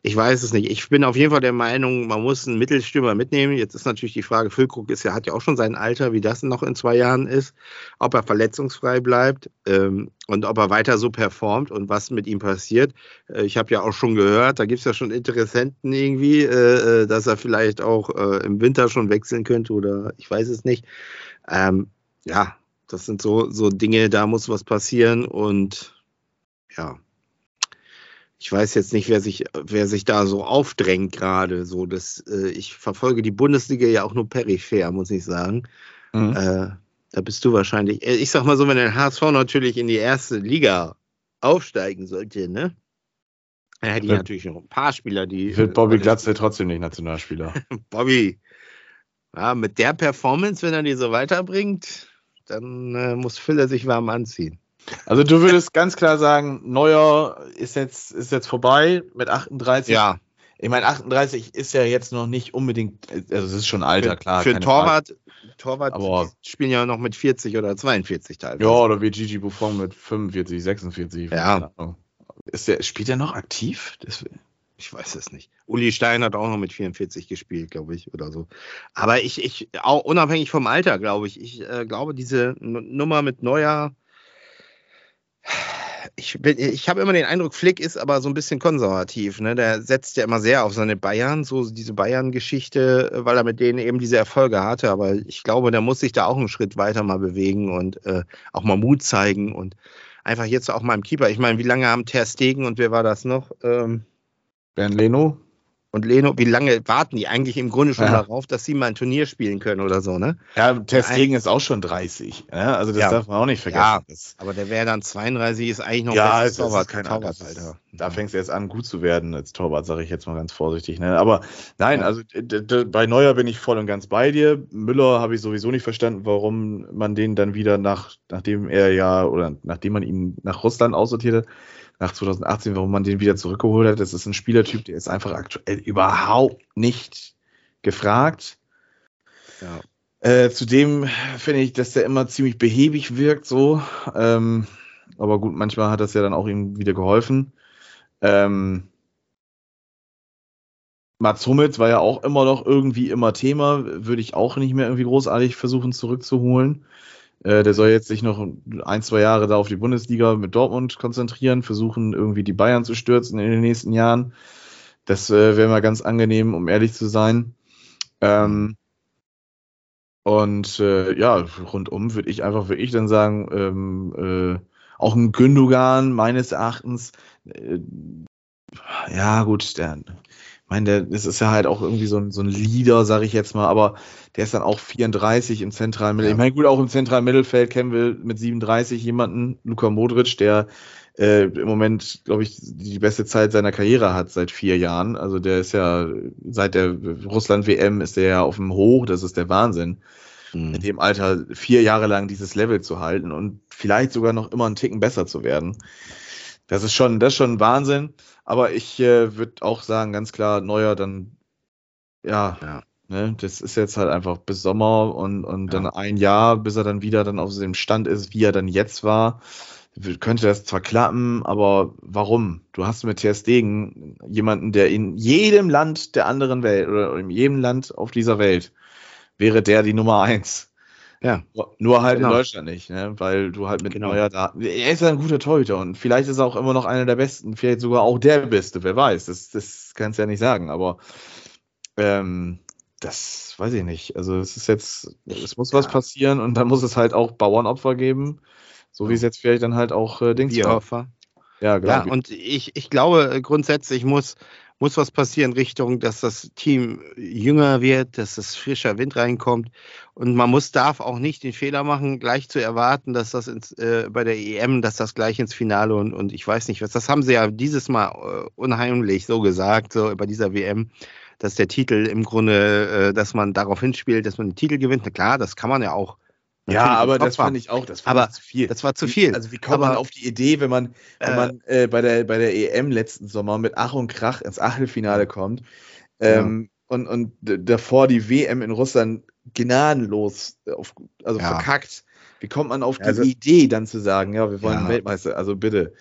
ich weiß es nicht. Ich bin auf jeden Fall der Meinung, man muss einen Mittelstürmer mitnehmen. Jetzt ist natürlich die Frage, Füllkrug ist ja, hat ja auch schon sein Alter, wie das noch in zwei Jahren ist, ob er verletzungsfrei bleibt ähm, und ob er weiter so performt und was mit ihm passiert. Äh, ich habe ja auch schon gehört, da gibt es ja schon Interessenten irgendwie, äh, äh, dass er vielleicht auch äh, im Winter schon wechseln könnte oder ich weiß es nicht. Ähm, ja, das sind so, so Dinge, da muss was passieren und ja. Ich weiß jetzt nicht, wer sich, wer sich da so aufdrängt gerade. So, dass, äh, ich verfolge die Bundesliga ja auch nur peripher, muss ich sagen. Mhm. Äh, da bist du wahrscheinlich. äh, Ich sag mal so, wenn der HSV natürlich in die erste Liga aufsteigen sollte, ne? Dann hätte ich Ja. natürlich noch ein paar Spieler, die. wird Bobby äh, Glatze trotzdem nicht Nationalspieler. Bobby. Ja, mit der Performance, wenn er die so weiterbringt, dann äh, muss Füller sich warm anziehen. Also du würdest ganz klar sagen, Neuer ist jetzt, ist jetzt vorbei mit 38. Ja, Ich meine, 38 ist ja jetzt noch nicht unbedingt, also es ist schon Alter, für, klar. für keine Torwart, Torwart Aber- spielen ja noch mit 40 oder 42 Frage. teilweise. Ja, oder wie Gigi Buffon mit 45, 46. Ja. Ist der, spielt er noch aktiv? Das, Ich weiß es nicht. Uli Stein hat auch noch mit 44 gespielt, glaube ich, oder so. Aber ich, ich, auch unabhängig vom Alter, glaube ich, ich äh, glaube, diese Nummer mit Neuer, ich, bin- ich habe immer den Eindruck, Flick ist aber so ein bisschen konservativ. Ne? Der setzt ja immer sehr auf seine Bayern, so diese Bayern-Geschichte, weil er mit denen eben diese Erfolge hatte. Aber ich glaube, der muss sich da auch einen Schritt weiter mal bewegen und äh, auch mal Mut zeigen und einfach jetzt auch mal im Keeper. Ich meine, wie lange haben Ter Stegen und wer war das noch? Ähm, Bernd Leno? und Leno, wie lange warten die eigentlich im Grunde schon Ja. darauf, dass sie mal ein Turnier spielen können oder so, ne? Ja, Testegen ist auch schon 30. Ja, also das Ja. darf man auch nicht vergessen. Ja. Aber der wäre dann 32, ist eigentlich noch ja, ist Torwart, kein Torwart, Alter. Da fängst du jetzt an, gut zu werden als Torwart, sage ich jetzt mal ganz vorsichtig. Ne? Aber nein, also bei Neuer bin ich voll und ganz bei dir. Müller habe ich sowieso nicht verstanden, warum man den dann wieder nach, nachdem er ja, oder nachdem man ihn nach Russland aussortiert hat, nach 2018, warum man den wieder zurückgeholt hat. Das ist ein Spielertyp, der ist einfach aktuell überhaupt nicht gefragt. Ja. Äh, zudem finde ich, dass der immer ziemlich behäbig wirkt, so. Ähm, aber gut, manchmal hat das ja dann auch ihm wieder geholfen. Ähm, Mats Hummels war ja auch immer noch irgendwie immer Thema, würde ich auch nicht mehr irgendwie großartig versuchen zurückzuholen. Äh, der soll jetzt sich noch ein, zwei Jahre da auf die Bundesliga mit Dortmund konzentrieren, versuchen irgendwie die Bayern zu stürzen in den nächsten Jahren. Das äh, wäre mal ganz angenehm, um ehrlich zu sein. Ähm, und äh, ja, rundum würde ich einfach, würde ich dann sagen, ähm, äh, auch ein Gündogan meines Erachtens, äh, ja gut, der, meine, der, das ist ja halt auch irgendwie so ein, so ein Leader, sage ich jetzt mal, aber der ist dann auch 34 im zentralen Mittelfeld. Ja. Ich meine, gut, auch im zentralen Mittelfeld kennen wir mit 37 jemanden, Luka Modric, der äh, im Moment, glaube ich, die beste Zeit seiner Karriere hat seit vier Jahren. Also der ist ja seit der Russland-WM ist der ja auf dem Hoch, das ist der Wahnsinn in Mhm. dem Alter vier Jahre lang dieses Level zu halten und vielleicht sogar noch immer einen Ticken besser zu werden. Das ist schon, das ist schon ein Wahnsinn. Aber ich äh, würde auch sagen, ganz klar, Neuer dann, ja, Ja. Ne, das ist jetzt halt einfach bis Sommer und, und Ja. dann ein Jahr, bis er dann wieder dann auf dem Stand ist, wie er dann jetzt war. Könnte das zwar klappen, aber warum? Du hast mit Ter Stegen jemanden, der in jedem Land der anderen Welt oder in jedem Land auf dieser Welt wäre der die Nummer eins. Ja. Nur halt Genau. in Deutschland nicht, ne? weil du halt mit Genau. Neuer da. Er ist ja ein guter Torhüter und vielleicht ist er auch immer noch einer der besten, vielleicht sogar auch der Beste, wer weiß. Das, das kannst du ja nicht sagen, aber ähm, das weiß ich nicht. Also es ist jetzt, es muss was Ja. passieren und dann muss es halt auch Bauernopfer geben, so wie es jetzt vielleicht dann halt auch äh, Dings. Bierhofer. Ja, genau. Ja, und ich, ich glaube, äh, grundsätzlich muss, muss was passieren Richtung, dass das Team jünger wird, dass das frischer Wind reinkommt. Und man muss, darf auch nicht den Fehler machen, gleich zu erwarten, dass das ins, äh, bei der EM, dass das gleich ins Finale und, und ich weiß nicht was. Das haben sie ja dieses Mal äh, unheimlich so gesagt, so bei dieser WM, dass der Titel im Grunde, äh, dass man darauf hinspielt, dass man den Titel gewinnt. Na klar, das kann man ja auch. Ja, natürlich im aber das fand ich auch, das fand Aber zu viel. Das war zu viel. Also wie kommt man Aber- auf die Idee, wenn man, wenn Äh, man äh, bei, der, bei der EM letzten Sommer mit Ach und Krach ins Achtelfinale kommt ähm, und, und d- davor die WM in Russland gnadenlos auf, also Ja. verkackt. Wie kommt man auf die Also- Idee dann zu sagen, ja, wir wollen Ja. Weltmeister, also bitte.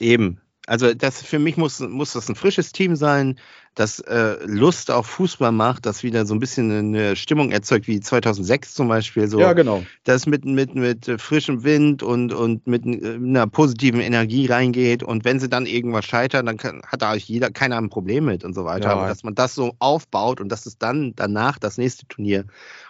Eben. Also das für mich muss, muss das ein frisches Team sein, das äh, Lust auf Fußball macht, das wieder so ein bisschen eine Stimmung erzeugt, wie 2006 zum Beispiel. So, Ja, genau. das mit, mit, mit äh, frischem Wind und, und mit äh, einer positiven Energie reingeht. Und wenn sie dann irgendwas scheitern, dann kann, hat da eigentlich jeder keiner ein Problem mit und so weiter. Ja. Aber dass man das so aufbaut und dass es dann danach das nächste Turnier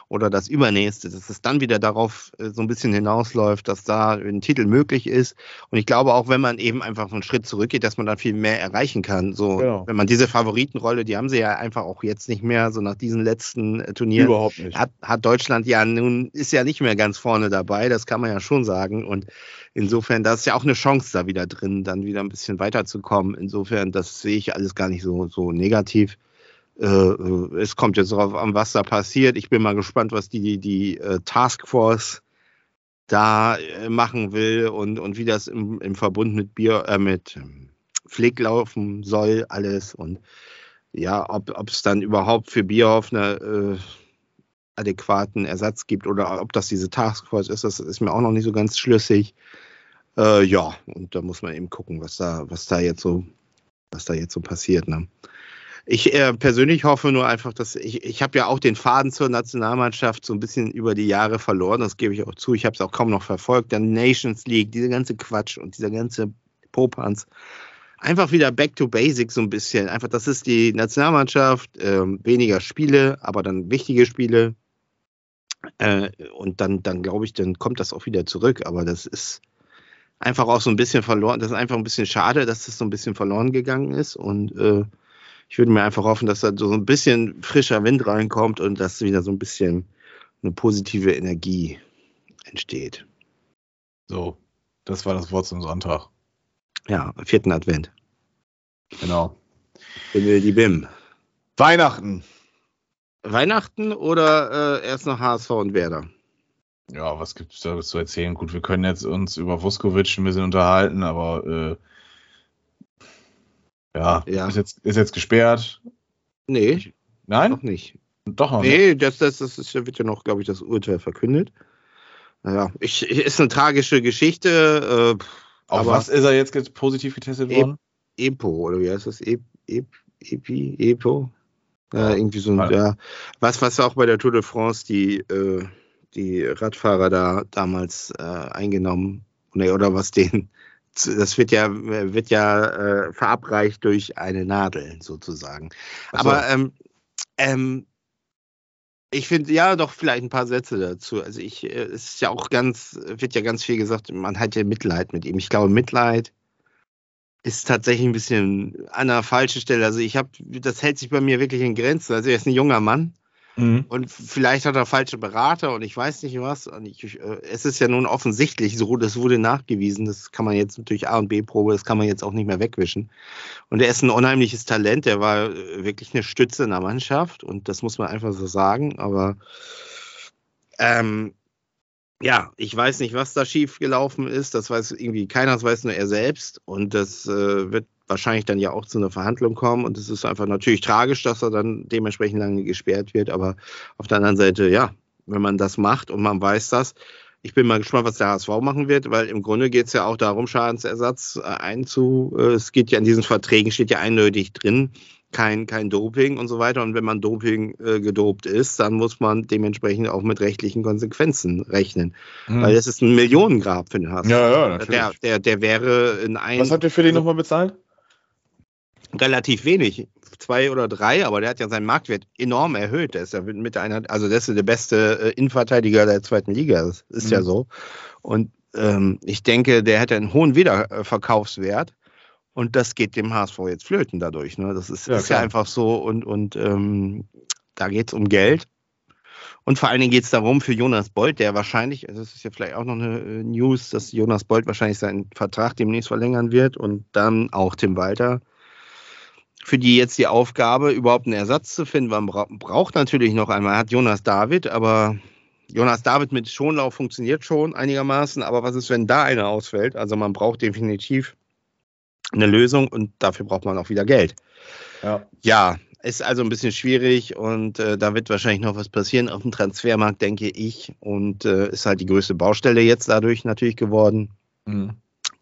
oder das übernächste, dass es dann wieder darauf äh, so ein bisschen hinausläuft, dass da ein Titel möglich ist. Und ich glaube auch, wenn man eben einfach einen Schritt zurückgeht, dass man dann viel mehr erreichen kann. So, Genau. wenn man diese Favoritenrolle, die haben sie ja einfach auch jetzt nicht mehr, so nach diesen letzten äh, Turnieren Überhaupt nicht. hat, hat Deutschland ja nun, ist ja nicht mehr ganz vorne dabei, das kann man ja schon sagen. Und insofern, da ist ja auch eine Chance da wieder drin, dann wieder ein bisschen weiterzukommen. Insofern, das sehe ich alles gar nicht so, so negativ. Äh, äh, es kommt jetzt darauf an, was da passiert. Ich bin mal gespannt, was die, die, die äh, Taskforce da machen will und, und wie das im, im Verbund mit Bier, äh, mit ähm, Flick laufen soll, alles. Und ja, ob es dann überhaupt für Bierhoff eine äh, adäquaten Ersatz gibt oder ob das diese Taskforce ist, das ist mir auch noch nicht so ganz schlüssig. Äh, ja, und da muss man eben gucken, was da, was da jetzt so, was da jetzt so passiert. Ne? Ich äh, persönlich hoffe nur einfach, dass ich, ich habe ja auch den Faden zur Nationalmannschaft so ein bisschen über die Jahre verloren, das gebe ich auch zu. Ich habe es auch kaum noch verfolgt. Dann Nations League, diese ganze Quatsch und dieser ganze Popanz. Einfach wieder back to basics so ein bisschen. Einfach, das ist die Nationalmannschaft, ähm, weniger Spiele, aber dann wichtige Spiele. Äh, und dann, dann glaube ich, dann kommt das auch wieder zurück. Aber das ist einfach auch so ein bisschen verloren. Das ist einfach ein bisschen schade, dass das so ein bisschen verloren gegangen ist. Und äh, ich würde mir einfach hoffen, dass da so ein bisschen frischer Wind reinkommt und dass wieder so ein bisschen eine positive Energie entsteht. So, das war das Wort zum Sonntag. Ja, vierten Advent. Genau. Bimmel die Bim. Weihnachten. Weihnachten oder äh, erst noch HSV und Werder? Ja, was gibt es da zu erzählen? Gut, wir können jetzt uns über Vuskovic ein bisschen unterhalten, aber äh, ja, Ja. Ist, jetzt, ist jetzt gesperrt. Nee, Nein? noch nicht. Doch noch nicht. Nee, das, das, das ist, wird ja noch, glaube ich, das Urteil verkündet. Naja, ich, ist eine tragische Geschichte. Äh, Auf aber- was ist er jetzt get- positiv getestet E- worden? EPO, oder wie heißt das? E e EPI, EPO? Ja, Ja. irgendwie so ein, Ja. Was, was auch bei der Tour de France die, äh, die Radfahrer da damals äh, eingenommen, nee, oder was denen, das wird ja, wird ja äh, verabreicht durch eine Nadel sozusagen. So. Aber ähm, ähm, ich finde, ja, doch vielleicht ein paar Sätze dazu. Also ich, äh, es ist ja auch ganz, wird ja ganz viel gesagt, man hat ja Mitleid mit ihm. Ich glaube, Mitleid ist tatsächlich ein bisschen an der falschen Stelle. Also ich habe, das hält sich bei mir wirklich in Grenzen. Also er ist ein junger Mann Mhm. und vielleicht hat er falsche Berater und ich weiß nicht was. Ich, äh, es ist ja nun offensichtlich so, das wurde nachgewiesen. Das kann man jetzt durch A und B-Probe, das kann man jetzt auch nicht mehr wegwischen. Und er ist ein unheimliches Talent. Der war äh, wirklich eine Stütze in der Mannschaft und das muss man einfach so sagen. Aber ähm, ja, ich weiß nicht, was da schief gelaufen ist. Das weiß irgendwie keiner, das weiß nur er selbst. Und das äh, wird wahrscheinlich dann ja auch zu einer Verhandlung kommen. Und es ist einfach natürlich tragisch, dass er dann dementsprechend lange gesperrt wird. Aber auf der anderen Seite, ja, wenn man das macht und man weiß das, ich bin mal gespannt, was der HSV machen wird, weil im Grunde geht es ja auch darum, Schadensersatz äh, einzu. Äh, es geht ja in diesen Verträgen, steht ja eindeutig drin, kein, kein Doping und so weiter. Und wenn man Doping äh, gedopt ist, dann muss man dementsprechend auch mit rechtlichen Konsequenzen rechnen. Hm. Weil das ist ein Millionengrab für den HSV. ja, ja, natürlich. der, der, der wäre in ein Was habt ihr für den nochmal bezahlt? Relativ wenig, zwei oder drei, aber der hat ja seinen Marktwert enorm erhöht. Der ist ja mit einer, also das ist der beste äh, Innenverteidiger der zweiten Liga. Das ist Mhm. ja so. Und ähm, ich denke, der hätte einen hohen Wiederverkaufswert. Und das geht dem HSV jetzt flöten dadurch. Ne? Das ist, Ja, ist ja einfach so. Und, und ähm, da geht es um Geld. Und vor allen Dingen geht es darum, für Jonas Bolt, der wahrscheinlich, also das ist ja vielleicht auch noch eine äh, News, dass Jonas Bolt wahrscheinlich seinen Vertrag demnächst verlängern wird und dann auch Tim Walter für die jetzt die Aufgabe, überhaupt einen Ersatz zu finden. Man bra braucht natürlich noch einmal, er hat Jonas David, aber Jonas David mit Schonlauf funktioniert schon einigermaßen, aber was ist, wenn da einer ausfällt? Also man braucht definitiv eine Lösung und dafür braucht man auch wieder Geld. Ja. Ja, ist also ein bisschen schwierig und äh, da wird wahrscheinlich noch was passieren auf dem Transfermarkt, denke ich. Und äh, ist halt die größte Baustelle jetzt dadurch natürlich geworden. Mhm.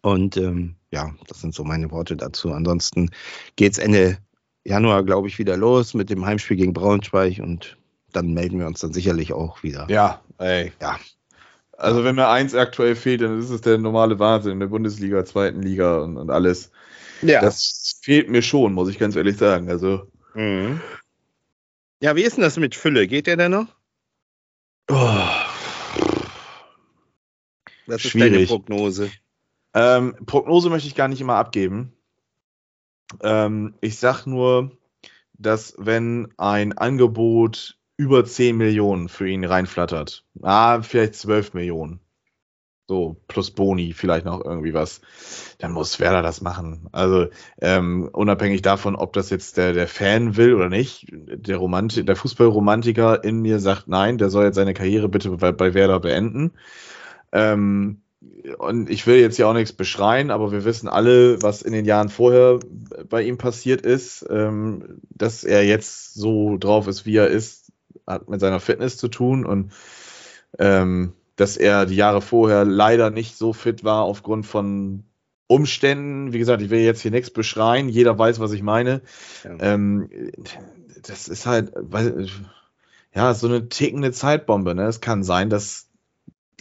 Und ähm, ja, das sind so meine Worte dazu. Ansonsten geht's Ende Januar, glaube ich, wieder los mit dem Heimspiel gegen Braunschweig und dann melden wir uns dann sicherlich auch wieder. Ja, ey. Ja. Also wenn mir eins aktuell fehlt, dann ist es der normale Wahnsinn in der Bundesliga, zweiten Liga und, und alles. Ja. Das fehlt mir schon, muss ich ganz ehrlich sagen. Also mhm. ja, wie ist denn das mit Fülle? Geht der denn noch? oh, Das ist Schwierig. deine Prognose. Ähm, Prognose möchte ich gar nicht immer abgeben. Ähm, ich sag nur, dass wenn ein Angebot über 10 Millionen für ihn reinflattert, ah, vielleicht 12 Millionen, so plus Boni, vielleicht noch irgendwie was, dann muss Werder das machen. Also ähm, unabhängig davon, ob das jetzt der, der Fan will oder nicht, der, Romanti der Fußballromantiker in mir sagt, nein, der soll jetzt seine Karriere bitte bei, bei Werder beenden. Ähm, und ich will jetzt ja auch nichts beschreien, aber wir wissen alle, was in den Jahren vorher bei ihm passiert ist. Ähm, dass er jetzt so drauf ist, wie er ist, hat mit seiner Fitness zu tun und ähm, dass er die Jahre vorher leider nicht so fit war aufgrund von Umständen. Wie gesagt, ich will jetzt hier nichts beschreien, jeder weiß, was ich meine. Ja. Ähm, das ist halt, ja, so eine tickende Zeitbombe. Ne? Es kann sein, dass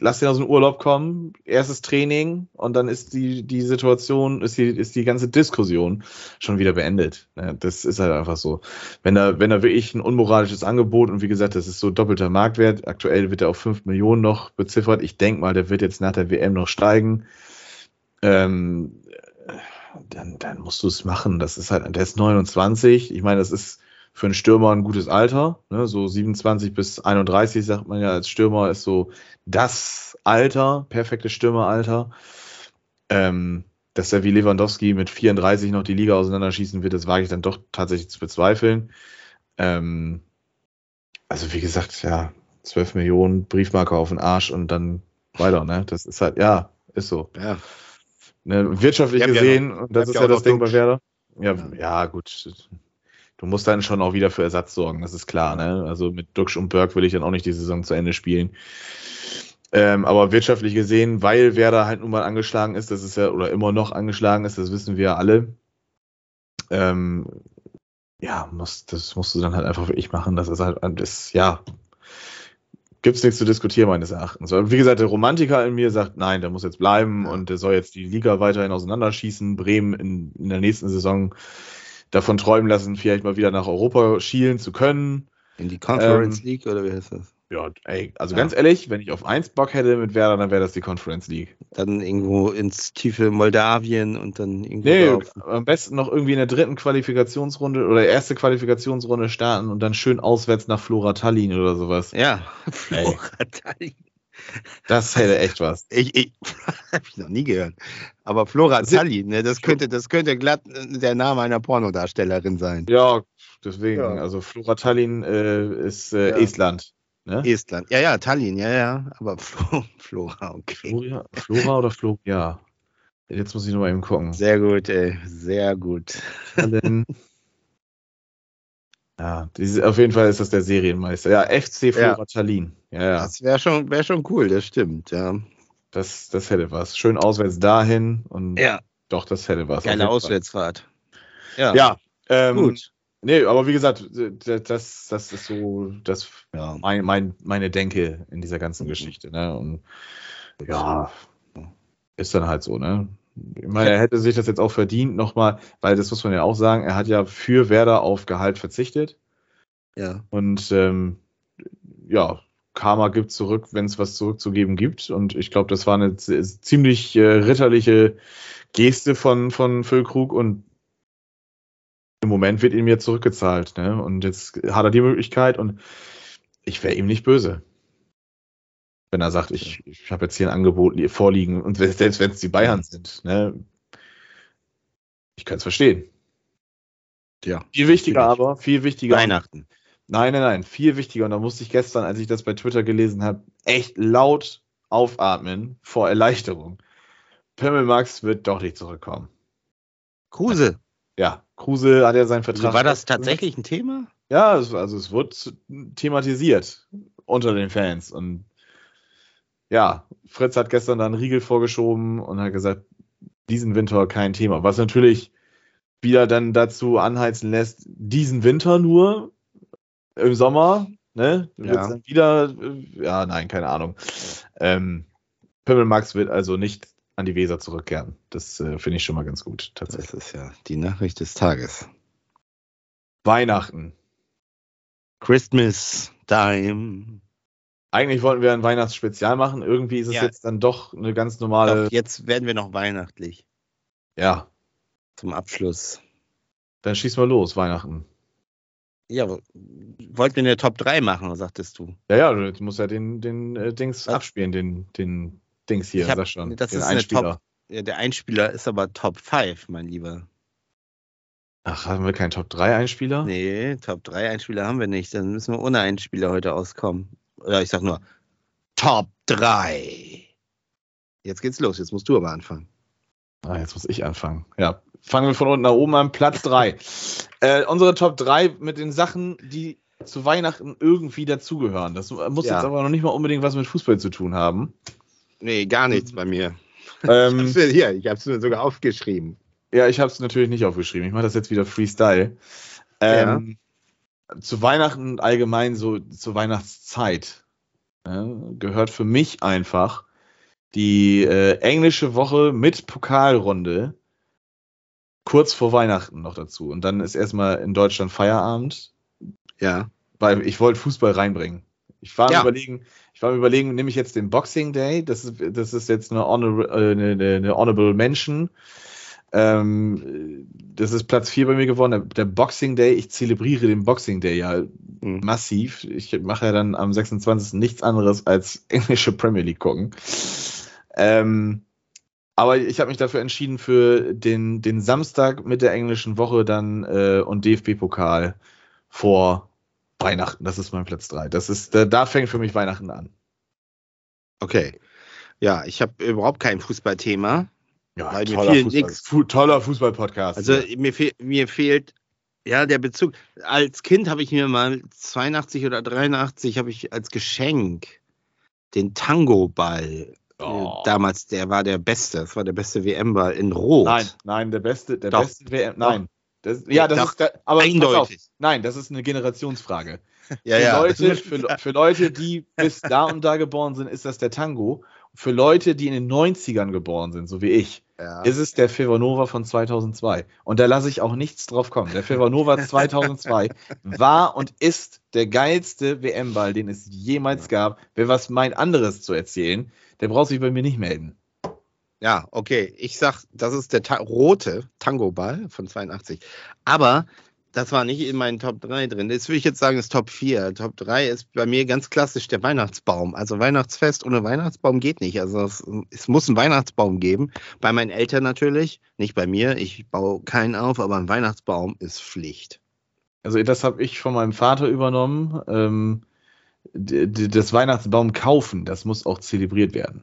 lass ihn aus dem Urlaub kommen, erstes Training und dann ist die, die Situation, ist die, ist die ganze Diskussion schon wieder beendet. Das ist halt einfach so. Wenn er, wenn er wirklich ein unmoralisches Angebot und wie gesagt, das ist so doppelter Marktwert, aktuell wird er auf 5 Millionen noch beziffert. Ich denke mal, der wird jetzt nach der WM noch steigen. Ähm, dann, dann musst du es machen. Das ist halt, der ist 29. Ich meine, das ist für einen Stürmer ein gutes Alter. Ne? So 27 bis 31 sagt man ja als Stürmer ist so das Alter, perfektes Stürmeralter. Ähm, dass er wie Lewandowski mit 34 noch die Liga auseinanderschießen wird, das wage ich dann doch tatsächlich zu bezweifeln. Ähm, also wie gesagt, ja, 12 Millionen Briefmarke auf den Arsch und dann weiter, ne? Das ist halt, ja, ist so. Ja. Ne, wirtschaftlich habt ja gesehen, noch- das ist ja das Ding bei. Werder. Ja, Ja. ja, gut. Du musst dann schon auch wieder für Ersatz sorgen, das ist klar. Ne? Also mit Duxch und Berg will ich dann auch nicht die Saison zu Ende spielen. Ähm, aber wirtschaftlich gesehen, weil Werder halt nun mal angeschlagen ist, das ist ja, oder immer noch angeschlagen ist, das wissen wir ja alle. Ähm, ja, muss, das musst du dann halt einfach wirklich machen. Das ist halt, das, ja, gibt's nichts zu diskutieren, meines Erachtens. Wie gesagt, der Romantiker in mir sagt, nein, der muss jetzt bleiben und der soll jetzt die Liga weiterhin auseinanderschießen, Bremen in, in der nächsten Saison davon träumen lassen, vielleicht mal wieder nach Europa schielen zu können. In die Conference Ähm, League oder wie heißt das? Ja, ey, also Ja. ganz ehrlich, wenn ich auf eins Bock hätte mit Werder, dann wäre das die Conference League. Dann irgendwo ins tiefe Moldawien und dann irgendwo Nee, da auf- am besten noch irgendwie in der dritten Qualifikationsrunde oder erste Qualifikationsrunde starten und dann schön auswärts nach Flora Tallinn oder sowas. Ja, Flora Tallinn. Das hätte echt was. Ich, ich habe ich noch nie gehört. Aber Flora Tallinn, ne, das könnte, das könnte glatt äh, der Name einer Pornodarstellerin sein. Ja, deswegen. Ja. Also Flora Tallinn äh, ist äh, Ja. Estland. Ne? Estland. Ja, ja, Tallinn, ja, ja. Aber Flo, Flora, okay. Flora, Flora oder Flora? Ja. Jetzt muss ich noch mal eben gucken. Sehr gut, ey. Sehr gut. Tallinn. Ja, diese, auf jeden Fall ist das der Serienmeister. Ja, FC Flora Ja. Tallinn. Ja, ja. Das wäre schon, wär schon cool, das stimmt, ja. Das, das hätte was. Schön auswärts dahin und Ja, doch, das hätte was. Geile. Auswärtsfahrt. Ja, Ja, ähm, gut. Nee, aber wie gesagt, das, das ist so das Ja. mein, mein, meine Denke in dieser ganzen Geschichte. Ne? Und ja, ist dann halt so, ne? Ich meine, er hätte sich das jetzt auch verdient, nochmal, weil das muss man ja auch sagen, er hat ja für Werder auf Gehalt verzichtet. Ja. Und ähm, ja, Karma gibt zurück, wenn es was zurückzugeben gibt. Und ich glaube, das war eine z- ziemlich äh, ritterliche Geste von, von Füllkrug und im Moment wird ihm jetzt zurückgezahlt. Ne? Und jetzt hat er die Möglichkeit und ich wäre ihm nicht böse. Wenn er sagt, ich, ich habe jetzt hier ein Angebot li- vorliegen und selbst wenn es die Bayern sind, ne? ich kann es verstehen. Ja. Viel wichtiger Natürlich. aber, viel wichtiger. Weihnachten. Nein, nein, nein, viel wichtiger. Und da musste ich gestern, als ich das bei Twitter gelesen habe, echt laut aufatmen vor Erleichterung. Pimmelmax wird doch nicht zurückkommen. Kruse. Ja, Kruse hat ja seinen Vertrag. War das tatsächlich ein Thema? Ja, also es wird thematisiert unter den Fans. Und ja, Fritz hat gestern dann einen Riegel vorgeschoben und hat gesagt, diesen Winter kein Thema. Was natürlich wieder dann dazu anheizen lässt, diesen Winter nur im Sommer, ne? Ja. dann wieder, äh, ja, nein, keine Ahnung. Ähm, Pimmelmax wird also nicht an die Weser zurückkehren. Das äh, finde ich schon mal ganz gut, tatsächlich. Das ist ja die Nachricht des Tages. Weihnachten. Christmas time. Eigentlich wollten wir ein Weihnachtsspezial machen. Irgendwie ist es Ja. jetzt dann doch eine ganz normale. Doch, jetzt werden wir noch weihnachtlich Ja, zum Abschluss. dann schieß mal los, Weihnachten. Ja, wo- wollten wir eine Top 3 machen, oder sagtest du? Ja, ja, du musst ja den, den äh, Dings Was? abspielen, den, den Dings hier, Ich hab- sag schon. das den ist eine Einspieler. Ja, der Einspieler ist aber Top 5, mein Lieber. Ach, haben wir keinen Top 3 Einspieler? Nee, Top 3 Einspieler haben wir nicht. Dann müssen wir ohne Einspieler heute auskommen. Oder ich sag nur Top 3. Jetzt geht's los. Jetzt musst du aber anfangen. Ah, jetzt muss ich anfangen. Ja, fangen wir von unten nach oben an. Platz 3. äh, unsere Top 3 mit den Sachen, die zu Weihnachten irgendwie dazugehören. Das muss Ja. jetzt aber noch nicht mal unbedingt was mit Fußball zu tun haben. Nee, gar nichts bei mir. Ähm, Ich hab's mir- Hier, ich hab's mir sogar aufgeschrieben. Ja, ich habe es natürlich nicht aufgeschrieben. Ich mache das jetzt wieder Freestyle. Ähm, Zu Weihnachten und allgemein so zur Weihnachtszeit ja, gehört für mich einfach die äh, englische Woche mit Pokalrunde kurz vor Weihnachten noch dazu. Und dann ist erstmal in Deutschland Feierabend, Ja. weil ich wollte Fußball reinbringen. Ich war Ja. überlegen, ich war überlegen, nehme ich jetzt den Boxing Day, das ist, das ist jetzt eine, honor, äh, eine, eine Honorable Mention. Ähm, das ist Platz 4 bei mir geworden. Der, Boxing Day, ich zelebriere den Boxing Day ja Hm. massiv. Ich mache ja dann am 26. nichts anderes als englische Premier League gucken. Ähm, aber ich habe mich dafür entschieden für den, den Samstag mit der englischen Woche dann äh, und DFB-Pokal vor Weihnachten. Das ist mein Platz 3. Das ist, da, da fängt für mich Weihnachten an. Okay. Ja, ich habe überhaupt kein Fußballthema. Ja, mir toller, fiel Fußball, nix. Fu toller Fußball-Podcast. Also hier. mir, fehl, mir fehlt ja der Bezug. Als Kind habe ich mir mal 82 oder 83 habe ich als Geschenk den Tango-Ball. Oh. Äh, damals, der war der beste. Das war der beste WM-Ball in Rot. Nein, nein, der beste, der Doch. beste WM. Nein. Das, ja, das Doch. ist, aber pass auf, Eindeutig. nein, das ist eine Generationsfrage. Ja, für, ja. Leute, für, für Leute, die bis da und da geboren sind, ist das der Tango. Für Leute, die in den 90ern geboren sind, so wie ich, ja. ist es der Fevanova von 2002. Und da lasse ich auch nichts drauf kommen. Der Fevanova 2002 war und ist der geilste WM-Ball, den es jemals gab. Wer was meint, anderes zu erzählen, der braucht sich bei mir nicht melden. Ja, okay. Ich sag, das ist der ta rote Tango-Ball von 82. Aber das war nicht in meinen Top 3 drin. Das würde ich jetzt sagen, ist Top 4. Top 3 ist bei mir ganz klassisch der Weihnachtsbaum. Also Weihnachtsfest ohne Weihnachtsbaum geht nicht. Also es, es muss einen Weihnachtsbaum geben. Bei meinen Eltern natürlich, nicht bei mir. Ich baue keinen auf, aber ein Weihnachtsbaum ist Pflicht. Also das habe ich von meinem Vater übernommen. Ähm, das Weihnachtsbaum kaufen, das muss auch zelebriert werden.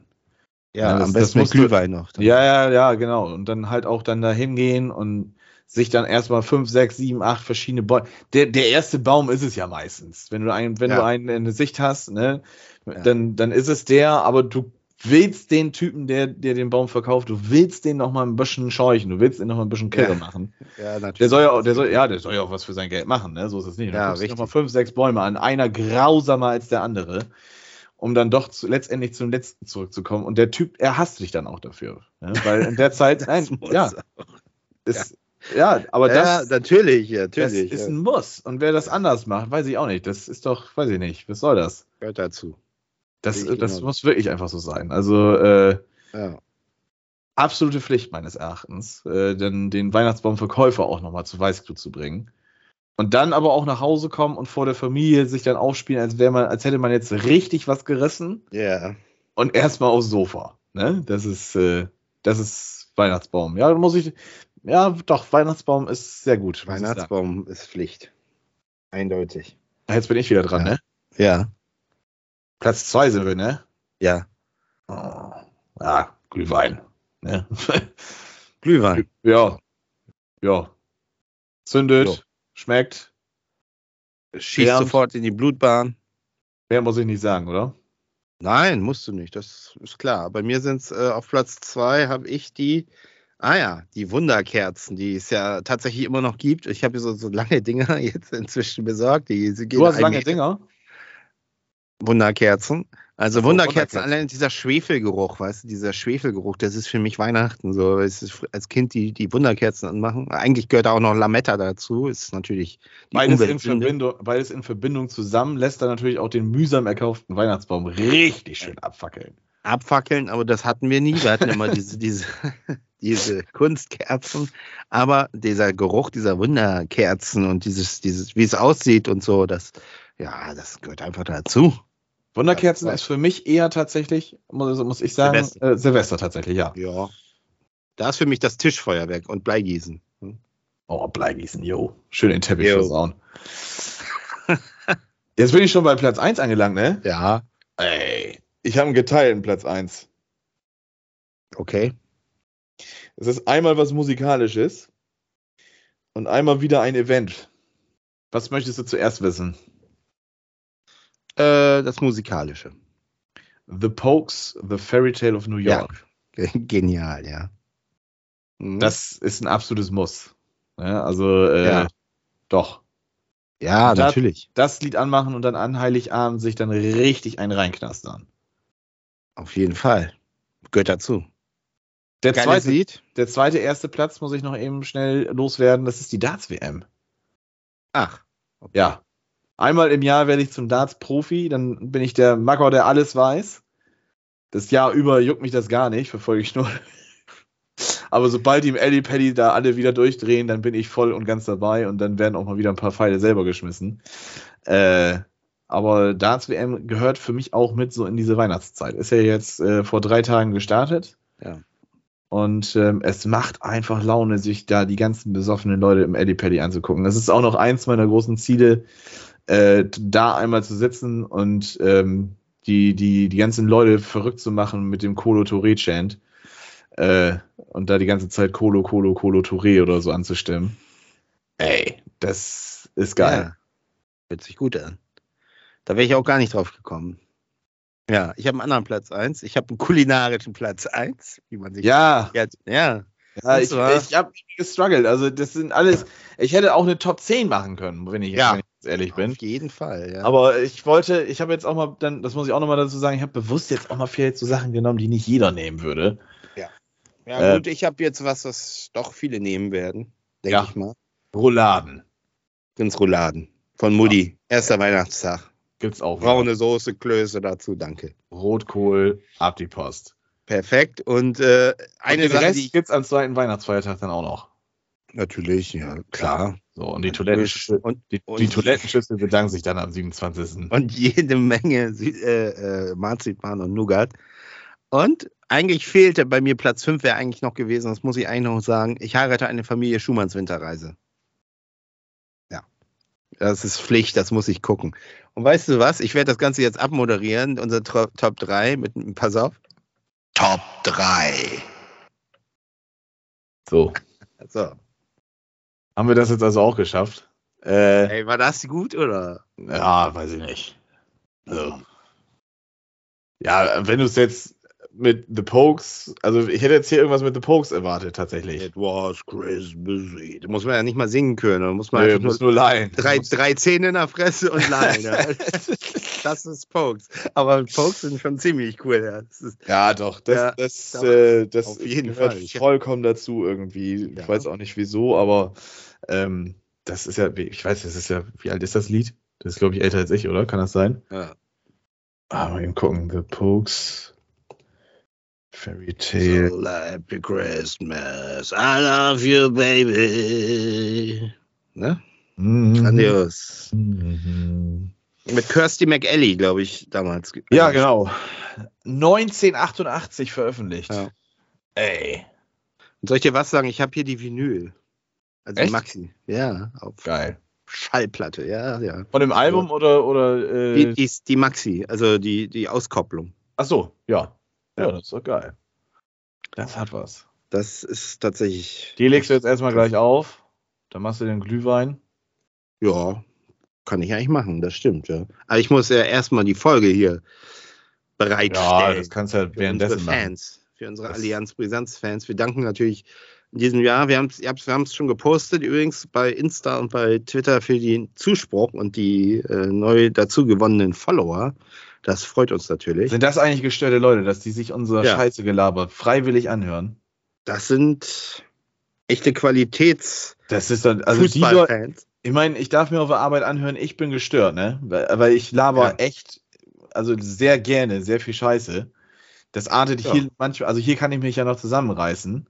Ja, Ja, das- am das besten mit musst du- Glühwein noch. Ja, ja, ja, genau. Und dann halt auch dann da hingehen und sich dann erstmal fünf, sechs, sieben, acht verschiedene Bäume. Der, der erste Baum ist es ja meistens. Wenn du einen, wenn Ja. du einen in der Sicht hast, ne, Ja. dann, dann ist es der, aber du willst den Typen, der dir den Baum verkauft, du willst den noch mal ein bisschen scheuchen, du willst den noch mal ein bisschen Kirre Ja. machen. Ja, natürlich. Der soll ja auch, der soll, ja, der soll ja auch was für sein Geld machen, ne? So ist es nicht. Ja, richtig. richtig. noch mal fünf, sechs Bäume an, einer grausamer als der andere, um dann doch zu, letztendlich zum letzten zurückzukommen. Und der Typ, er hasst dich dann auch dafür. Ne? Weil in der Zeit, nein, ja, ist, ja. aber ja, das, natürlich, ja, das natürlich. ist ja. ein Muss. Und wer das anders macht, weiß ich auch nicht. Das ist doch, weiß ich nicht. Was soll das? gehört dazu. Das, das genauso. muss wirklich einfach so sein. Also, äh, Ja. absolute Pflicht meines Erachtens, äh, denn den Weihnachtsbaumverkäufer auch nochmal zu Weißglut zu bringen. Und dann aber auch nach Hause kommen und vor der Familie sich dann aufspielen, als wäre man, als hätte man jetzt richtig was gerissen Ja. und erstmal aufs Sofa. Ne? Das ist, äh, das ist Weihnachtsbaum. Ja, muss ich, ja, doch, Weihnachtsbaum ist sehr gut. Weihnachtsbaum ist Pflicht. Eindeutig. Jetzt bin ich wieder dran, Ja. ne? Ja. Platz zwei sind wir, ne? Ja. Oh, ja, Glühwein. Ne? Glühwein. ja. Ja. Zündet, Jo. schmeckt. Schießt Wärmt. sofort in die Blutbahn. Mehr muss ich nicht sagen, oder? Nein, musst du nicht. Das ist klar. Bei mir sind es äh, auf Platz zwei habe ich die, ah ja, die Wunderkerzen, die es ja tatsächlich immer noch gibt. Ich habe so, so lange Dinger jetzt inzwischen besorgt. Die, gehen Du hast lange Meter. Dinger. Wunderkerzen. Also Ach so, Wunderkerzen, Wunderkerzen. allein dieser Schwefelgeruch, weißt du, dieser Schwefelgeruch, das ist für mich Weihnachten. So, als Kind die, die Wunderkerzen anmachen. Eigentlich gehört auch noch Lametta dazu. Ist natürlich die Beides in. Verbindung, beides in Verbindung zusammen lässt dann natürlich auch den mühsam erkauften Weihnachtsbaum richtig schön abfackeln. abfackeln, aber das hatten wir nie. Wir hatten immer diese, diese, diese Kunstkerzen. Aber dieser Geruch dieser Wunderkerzen und dieses, dieses, wie es aussieht und so, das, ja, das gehört einfach dazu. Wunderkerzen Ja, ist für mich eher tatsächlich, muss, muss ich sagen, Silvester. Äh, Silvester tatsächlich, ja. Ja. Da ist für mich das Tischfeuerwerk und Bleigießen. Hm? Oh, Bleigießen, jo. Schön den Teppich Jo. versauen. Jetzt bin ich schon bei Platz 1 angelangt, ne? Ja, Ey, ich habe einen geteilten Platz 1. okay. Es ist einmal was Musikalisches und einmal wieder ein Event. Was möchtest du zuerst wissen? Äh, das Musikalische. The Pokes, The Fairy Tale of New York. Genial, ja. Mhm. Das ist ein absolutes Muss. Ja, also, äh, Ja. doch. ja, da- natürlich. Das Lied anmachen und dann an Heiligabend sich dann richtig einen reinknastern. Auf jeden Fall. Gehört dazu. Der zweite, Lied. der zweite erste Platz muss ich noch eben schnell loswerden. Das ist die Darts-WM. Ach. Okay. Ja. Einmal im Jahr werde ich zum Darts-Profi, dann bin ich der Macker, der alles weiß. Das Jahr über juckt mich das gar nicht, verfolge ich nur. Aber sobald die im Eddie Paddy da alle wieder durchdrehen, dann bin ich voll und ganz dabei und dann werden auch mal wieder ein paar Pfeile selber geschmissen. Äh, aber Darts WM gehört für mich auch mit so in diese Weihnachtszeit. Ist ja jetzt äh, vor drei Tagen gestartet. Ja. Und ähm, es macht einfach Laune, sich da die ganzen besoffenen Leute im Eddie Paddy anzugucken. Das ist auch noch eins meiner großen Ziele, äh, da einmal zu sitzen und ähm, die, die, die ganzen Leute verrückt zu machen mit dem Colo Touré Chant. Äh, und da die ganze Zeit Colo, Colo, Colo Touré oder so anzustimmen. Ey, das ist geil. Ja. Hört sich gut an. Da wäre ich auch gar nicht drauf gekommen. Ja, ich habe einen anderen Platz 1. Ich habe einen kulinarischen Platz 1, wie man sich. Ja, Ja, ja. ja ich, ich habe gestruggelt. Also, das sind alles. Ich hätte auch eine Top 10 machen können, wenn ich, Ja. wenn ich ehrlich bin. auf jeden Fall. Ja. Aber ich wollte, ich habe jetzt auch mal, dann, das muss ich auch nochmal dazu sagen, ich habe bewusst jetzt auch mal vielleicht so Sachen genommen, die nicht jeder nehmen würde. ja, äh, gut, ich habe jetzt was, was doch viele nehmen werden, denke Ja. ich mal. Rouladen Prinzrouladen von Mutti. Erster Weihnachtstag. Gibt's auch. Braune Soße, Klöße dazu, danke. Rotkohl, ab die Post. Perfekt. Und äh, eine und den Sache, Rest die gibt's am zweiten Weihnachtsfeiertag dann auch noch. natürlich, ja, klar. So, und die Toilettenschüssel, Und, die, und- die Toilettenschüssel bedanken sich dann am 27. und jede Menge Sü- äh, äh, Marzipan und Nougat. Und eigentlich fehlte bei mir Platz 5 wäre eigentlich noch gewesen, das muss ich eigentlich noch sagen. Ich heirate eine Familie Schumanns Winterreise. Das ist Pflicht, das muss ich gucken. Und weißt du was? Ich werde das Ganze jetzt abmoderieren, unser Top 3 mit einem Pass auf. Top 3. So. So. Haben wir das jetzt also auch geschafft? Äh, Ey, war das gut oder? ja, weiß ich nicht. Also. Ja, wenn du es jetzt mit The Pokes, also ich hätte jetzt hier irgendwas mit The Pokes erwartet, tatsächlich. It was Christmas Eve. Muss man ja nicht mal singen können. Da muss man Nee, muss nur nur leihen. drei, drei Zähne in der Fresse und Line. Ja. Das ist Pokes. Aber Pokes sind schon ziemlich cool. Ja. Ist, Ja, doch, das, Ja, das, äh, das auf jeden gehört Fall. Vollkommen dazu irgendwie. Ich weiß auch nicht wieso, aber ähm, das ist ja, ich weiß, das ist ja, wie alt ist das Lied? Das ist, glaube ich, älter als ich, oder? Kann das sein? ja. Ah, mal eben gucken. The Pokes. Fairy Tale. So happy Christmas. I love you, baby. Ne? Mhm. Grandios. Mhm. Mit Kirsty McEllie, glaube ich, damals. Ja, genau. 1988 veröffentlicht. Ja. Ey, Und soll ich dir was sagen? Ich habe hier die Vinyl. Also die Echt? Maxi. Ja, auf geil. Schallplatte. Ja, ja. Von dem Album oder, oder äh, Die, die, die Maxi, also die, die Auskopplung. Ach so, ja. Ja. Das ist doch geil. Das hat was. Das ist tatsächlich. Die legst du jetzt erstmal gleich auf. Dann machst du den Glühwein. Ja, kann ich eigentlich machen, das stimmt, ja. Aber ich muss ja erstmal die Folge hier bereitstellen. Ja, das kannst du ja für unsere währenddessen machen. Fans, für unsere Das- Allianz Brisanz-Fans. Wir danken natürlich in diesem Jahr. Wir haben es wir haben's schon gepostet, übrigens bei Insta und bei Twitter für den Zuspruch und die äh, neu dazu gewonnenen Follower. Das freut uns natürlich. Sind das eigentlich gestörte Leute, dass die sich unsere Ja. Scheiße gelabert freiwillig anhören? Das sind echte Qualitäts Das ist dann, also die Leute, ich meine, ich darf mir auf der Arbeit anhören, ich bin gestört, ne? Weil, weil ich laber Ja. echt, also sehr gerne, sehr viel Scheiße. Das artet Ja. hier manchmal, also hier kann ich mich ja noch zusammenreißen.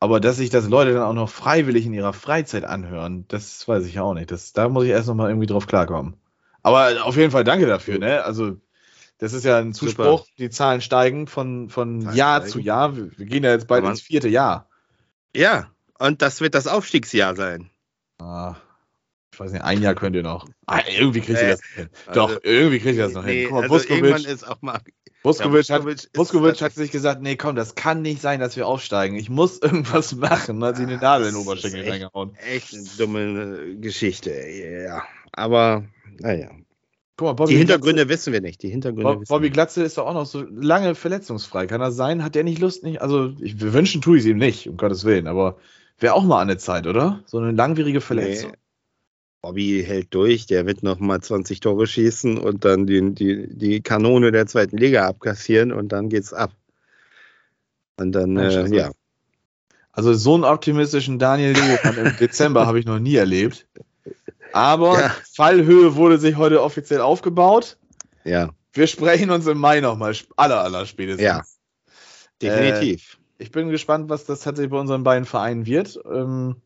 Aber dass sich das Leute dann auch noch freiwillig in ihrer Freizeit anhören, das weiß ich ja auch nicht. Das, da muss ich erst noch mal irgendwie drauf klarkommen. Aber auf jeden Fall danke dafür, ne? Also, das ist ja ein Zuspruch. Die Zahlen steigen von, von Zahlen Jahr steigen. zu Jahr. Wir, gehen ja jetzt bald Aber- ins vierte Jahr. Ja, und das wird das Aufstiegsjahr sein. Ah, ich weiß nicht, ein Jahr könnt ihr noch. Ah, irgendwie kriegt ihr Äh, das noch hin. Doch, also- irgendwie kriegt ihr das noch Nee, hin. Guck mal, also irgendwann ist auch mal. Vuskovic, Ja, hat, Vuskovic ist- Vuskovic hat sich gesagt, nee, komm, das kann nicht sein, dass wir aufsteigen. Ich muss irgendwas machen. Hat sich eine Nadel in den Oberschenkel reingehauen. Echt eine dumme Geschichte. Ja, aber naja. Guck mal, Bobby Die Hintergründe wissen wir nicht. Die Hintergründe Glatze, wissen Bobby Glatze ist doch auch noch so lange verletzungsfrei. Kann das sein? Hat der nicht Lust? Nicht? Also, ich, wir wünschen tue ich es ihm nicht, um Gottes Willen. Aber wäre auch mal der Zeit, oder? So eine langwierige Verletzung. Nee. Bobby hält durch, der wird noch mal 20 Tore schießen und dann die, die, die Kanone der zweiten Liga abkassieren und dann geht's ab. Und dann, äh, also- ja. Also so einen optimistischen Daniel Leopold im Dezember habe ich noch nie erlebt. Aber Ja. Fallhöhe wurde sich heute offiziell aufgebaut. Ja, Wir sprechen uns im Mai nochmal, aller, aller spätestens. Ja. definitiv. Ich bin gespannt, was das tatsächlich bei unseren beiden Vereinen wird. Ähm,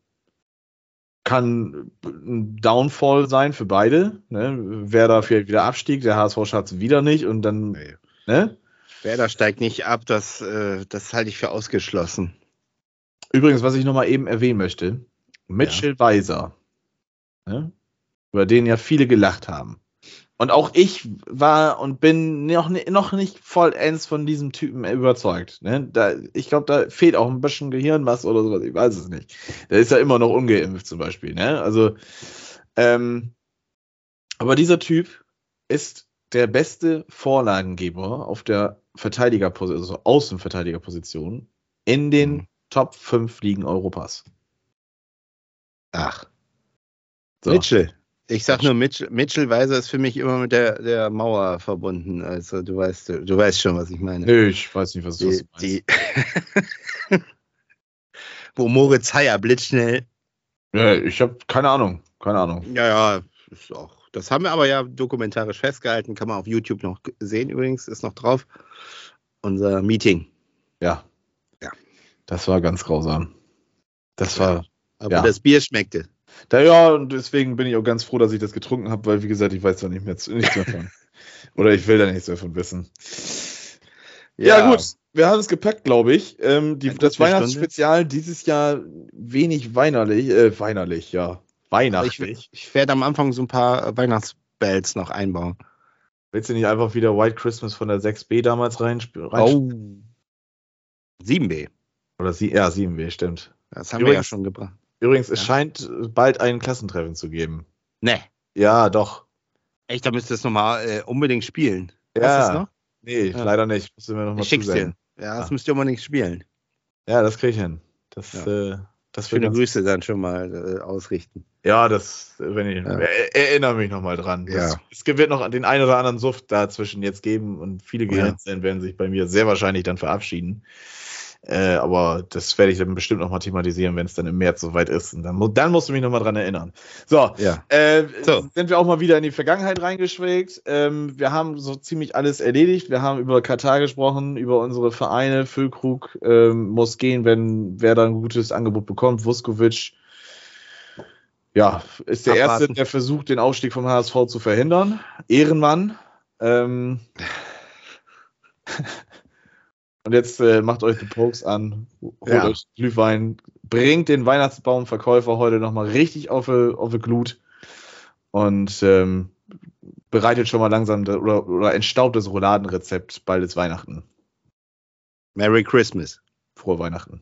kann ein Downfall sein für beide. Ne? Wer da vielleicht wieder abstieg, der HSV schafft es wieder nicht und dann, Nee. ne? Werder steigt nicht ab, das, äh, das halte ich für ausgeschlossen. Übrigens, was ich nochmal eben erwähnen möchte, Mitchell Weiser, ne? Über den ja viele gelacht haben. Und auch ich war und bin noch, noch nicht vollends von diesem Typen überzeugt. Ne? Da, ich glaube, da fehlt auch ein bisschen Gehirnmasse oder sowas, ich weiß es nicht. Der ist ja immer noch ungeimpft zum Beispiel. Ne? Also, ähm, aber dieser Typ ist der beste Vorlagengeber auf der Verteidigerposition, also Außenverteidigerposition in den Mhm. Top 5 Ligen Europas. Ach. So. Mitchell. Ich sag nur, Mitchell, Mitchell Weiser ist für mich immer mit der, der Mauer verbunden. Also du weißt, du weißt schon, was ich meine. Nö, ich weiß nicht, was, was die, du meinst. die Wo Moritz Heyer blitzschnell. Ja, ich habe keine Ahnung. Keine Ahnung. Ja, ja, ist auch. Das haben wir aber ja dokumentarisch festgehalten. Kann man auf YouTube noch sehen übrigens. Ist noch drauf. Unser Meeting. Ja. Ja. Das war ganz grausam. Das war. Aber Ja. das Bier schmeckte. Da, ja, und deswegen bin ich auch ganz froh, dass ich das getrunken habe, weil, wie gesagt, ich weiß da nicht mehr zu, nichts mehr von. Oder ich will da nichts mehr von wissen. Ja, gut. Wir haben es gepackt, glaube ich. Ähm, die, das Weihnachtsspezial dieses Jahr wenig weinerlich, äh, weinerlich, ja. Ich, Weihnachtlich. ich werde am Anfang so ein paar Weihnachtsbells noch einbauen. Willst du nicht einfach wieder White Christmas von der 6B damals reinspielen? Rein 7B. Oder sie, ja, 7B, stimmt. Das haben wir ja Übrigens- schon gebracht. Übrigens, es Ja. scheint bald ein Klassentreffen zu geben. Ne. Ja, doch. Echt, da müsst ihr es nochmal äh, unbedingt spielen. Ja. Noch? Nee, Ja. leider nicht. Müssen wir noch mal Ich schick's dir. Ja, das Ah. müsst ihr nicht spielen. Ja, das kriege ich hin. Das, Ja. äh, das Schöne Grüße dann schon mal äh, ausrichten. Ja, das, äh, wenn ich, Ja. er, erinnere mich nochmal dran. Das, Ja. Es wird noch den einen oder anderen Suft dazwischen jetzt geben und viele Ja. Gehirnzellen werden sich bei mir sehr wahrscheinlich dann verabschieden. Äh, aber das werde ich dann bestimmt nochmal thematisieren, wenn es dann im März soweit ist. Und dann, dann musst du mich nochmal dran erinnern. So, Ja. äh, So. sind wir auch mal wieder in die Vergangenheit reingeschwelgt. Ähm, wir haben so ziemlich alles erledigt. Wir haben über Katar gesprochen, über unsere Vereine. Füllkrug ähm, muss gehen, wenn wer da ein gutes Angebot bekommt. Vuskovic ja, ist der Abwarten. Erste, der versucht, den Aufstieg vom HSV zu verhindern. Ehrenmann. Ähm, und jetzt äh, macht euch die Pokes an, holt Ja. euch Glühwein, bringt den Weihnachtsbaumverkäufer heute nochmal richtig auf die, auf die Glut und ähm, bereitet schon mal langsam da, oder, oder entstaubt das Rouladenrezept. Bald ist Weihnachten. Merry Christmas. Frohe Weihnachten.